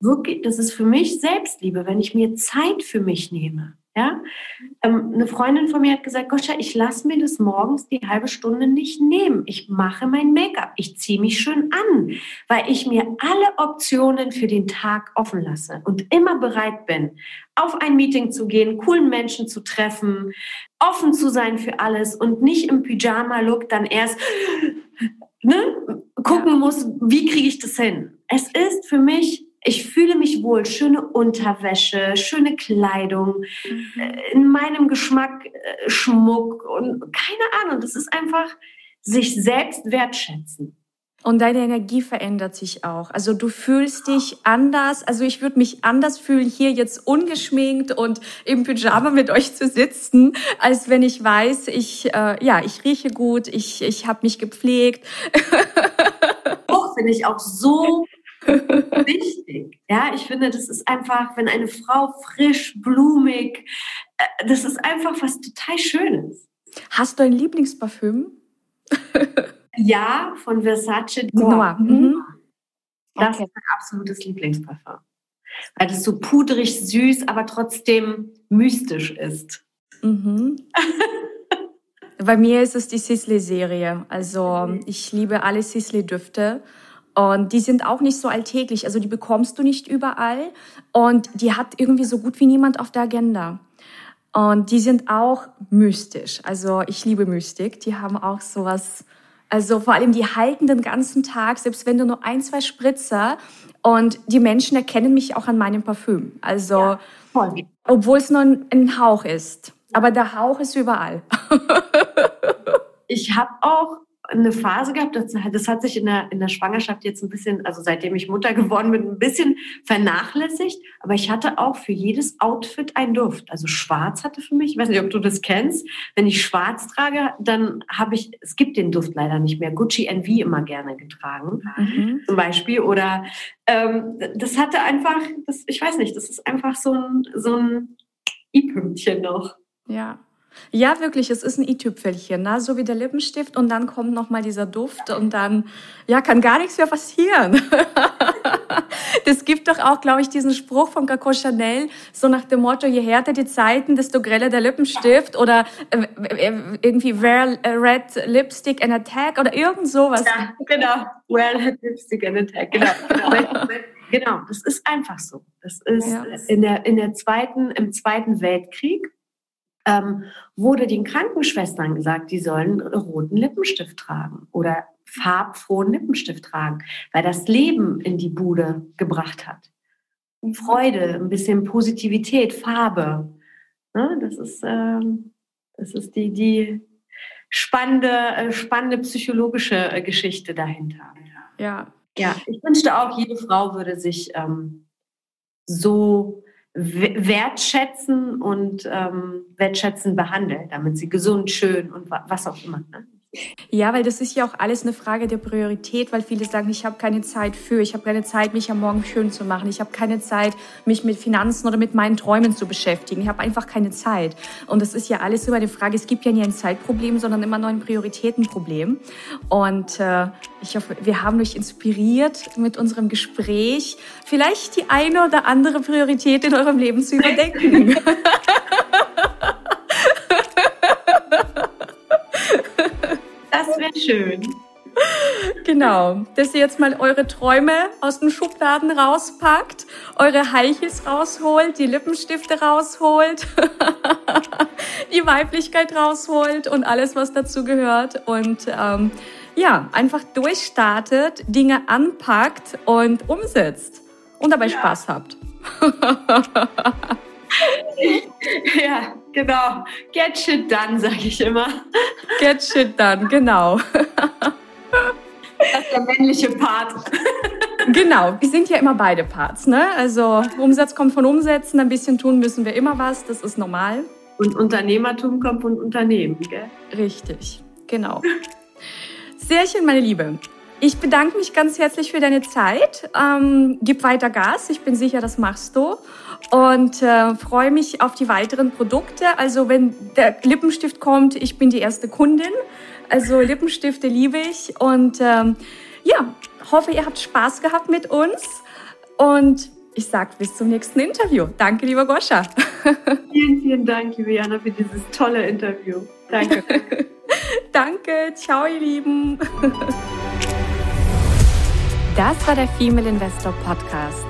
Wirklich, das ist für mich Selbstliebe, wenn ich mir Zeit für mich nehme. Ja? Ähm, eine Freundin von mir hat gesagt, Goscha, ich lasse mir das morgens die halbe Stunde nicht nehmen. Ich mache mein Make-up. Ich ziehe mich schön an, weil ich mir alle Optionen für den Tag offen lasse und immer bereit bin, auf ein Meeting zu gehen, coolen Menschen zu treffen, offen zu sein für alles und nicht im Pyjama-Look dann erst ne, gucken muss, wie kriege ich das hin. Es ist für mich wohl, schöne Unterwäsche, schöne Kleidung, mhm. Äh, in meinem Geschmack äh, Schmuck und keine Ahnung, das ist einfach sich selbst wertschätzen. Und deine Energie verändert sich auch. Also du fühlst dich anders. Also ich würde mich anders fühlen, hier jetzt ungeschminkt und im Pyjama mit euch zu sitzen, als wenn ich weiß, ich äh, ja, ich rieche gut, ich ich habe mich gepflegt. Auch finde ich auch so wichtig. Ja, ich finde, das ist einfach, wenn eine Frau frisch, blumig, äh, das ist einfach was total Schönes. Hast du ein Lieblingsparfüm? ja, von Versace Noir. Mhm. Das okay. ist mein absolutes Lieblingsparfüm. Weil das so pudrig, süß, aber trotzdem mystisch ist. Mhm. Bei mir ist es die Sisley-Serie. Also ich liebe alle Sisley-Düfte. Und die sind auch nicht so alltäglich. Also die bekommst du nicht überall. Und die hat irgendwie so gut wie niemand auf der Agenda. Und die sind auch mystisch. Also ich liebe Mystik. Die haben auch sowas, also vor allem die halten den ganzen Tag, selbst wenn du nur ein, zwei Spritzer und die Menschen erkennen mich auch an meinem Parfüm. Also, ja, obwohl es nur ein, ein Hauch ist. Aber der Hauch ist überall. ich habe auch eine Phase gehabt, das, das hat sich in der, in der Schwangerschaft jetzt ein bisschen, also seitdem ich Mutter geworden bin, ein bisschen vernachlässigt. Aber ich hatte auch für jedes Outfit einen Duft. Also schwarz hatte für mich, ich weiß nicht, ob du das kennst. Wenn ich schwarz trage, dann habe ich, es gibt den Duft leider nicht mehr, Gucci NV immer gerne getragen, mhm. zum Beispiel. Oder ähm, das hatte einfach, das, ich weiß nicht, das ist einfach so ein, so ein I-Pünktchen noch. Ja, ja, wirklich, es ist ein i-Tüpfelchen, ne? so wie der Lippenstift und dann kommt noch mal dieser Duft und dann ja, kann gar nichts mehr passieren. das gibt doch auch, glaube ich, diesen Spruch von Coco Chanel, so nach dem Motto, je härter die Zeiten, desto greller der Lippenstift oder äh, äh irgendwie wear red lipstick and attack oder irgend sowas. Ja, genau, wear red lipstick and attack, genau. genau. genau, das ist einfach so. Das ist ja. in der, in der zweiten, im Zweiten Weltkrieg ähm, wurde den Krankenschwestern gesagt, die sollen roten Lippenstift tragen oder farbfrohen Lippenstift tragen, weil das Leben in die Bude gebracht hat. Freude, ein bisschen Positivität, Farbe. Ne? Das ist, ähm, das ist die, die spannende, äh, spannende psychologische äh, Geschichte dahinter. Ja. Ja, ich wünschte auch, jede Frau würde sich ähm, so wertschätzen und ähm, wertschätzen behandeln, damit sie gesund, schön und was auch immer. Ne? Ja, weil das ist ja auch alles eine Frage der Priorität, weil viele sagen, ich habe keine Zeit für, ich habe keine Zeit, mich am Morgen schön zu machen, ich habe keine Zeit, mich mit Finanzen oder mit meinen Träumen zu beschäftigen, ich habe einfach keine Zeit. Und das ist ja alles immer eine Frage, es gibt ja nie ein Zeitproblem, sondern immer nur ein Prioritätenproblem. Und äh, ich hoffe, wir haben euch inspiriert mit unserem Gespräch, vielleicht die eine oder andere Priorität in eurem Leben zu überdenken. schön. Genau, dass ihr jetzt mal eure Träume aus den Schubladen rauspackt, eure Heichels rausholt, die Lippenstifte rausholt, die Weiblichkeit rausholt und alles, was dazu gehört. Und ähm, ja, einfach durchstartet, Dinge anpackt und umsetzt und dabei ja. Spaß habt. ja, genau. Get shit done, sage ich immer. Get shit done, genau. Das ist der männliche Part. Genau, wir sind ja immer beide Parts. Ne? Also Umsatz kommt von Umsetzen, ein bisschen tun müssen wir immer was, das ist normal. Und Unternehmertum kommt von Unternehmen, gell? Richtig, genau. Sehr schön, meine Liebe. Ich bedanke mich ganz herzlich für deine Zeit. Ähm, gib weiter Gas. Ich bin sicher, das machst du. Und äh, freue mich auf die weiteren Produkte. Also wenn der Lippenstift kommt, ich bin die erste Kundin. Also Lippenstifte liebe ich. Und ähm, ja, hoffe, ihr habt Spaß gehabt mit uns. Und ich sage bis zum nächsten Interview. Danke, lieber Goscha. Vielen, vielen Dank, liebe Jana, für dieses tolle Interview. Danke. Danke. Ciao, ihr Lieben. Das war der Female Investor Podcast.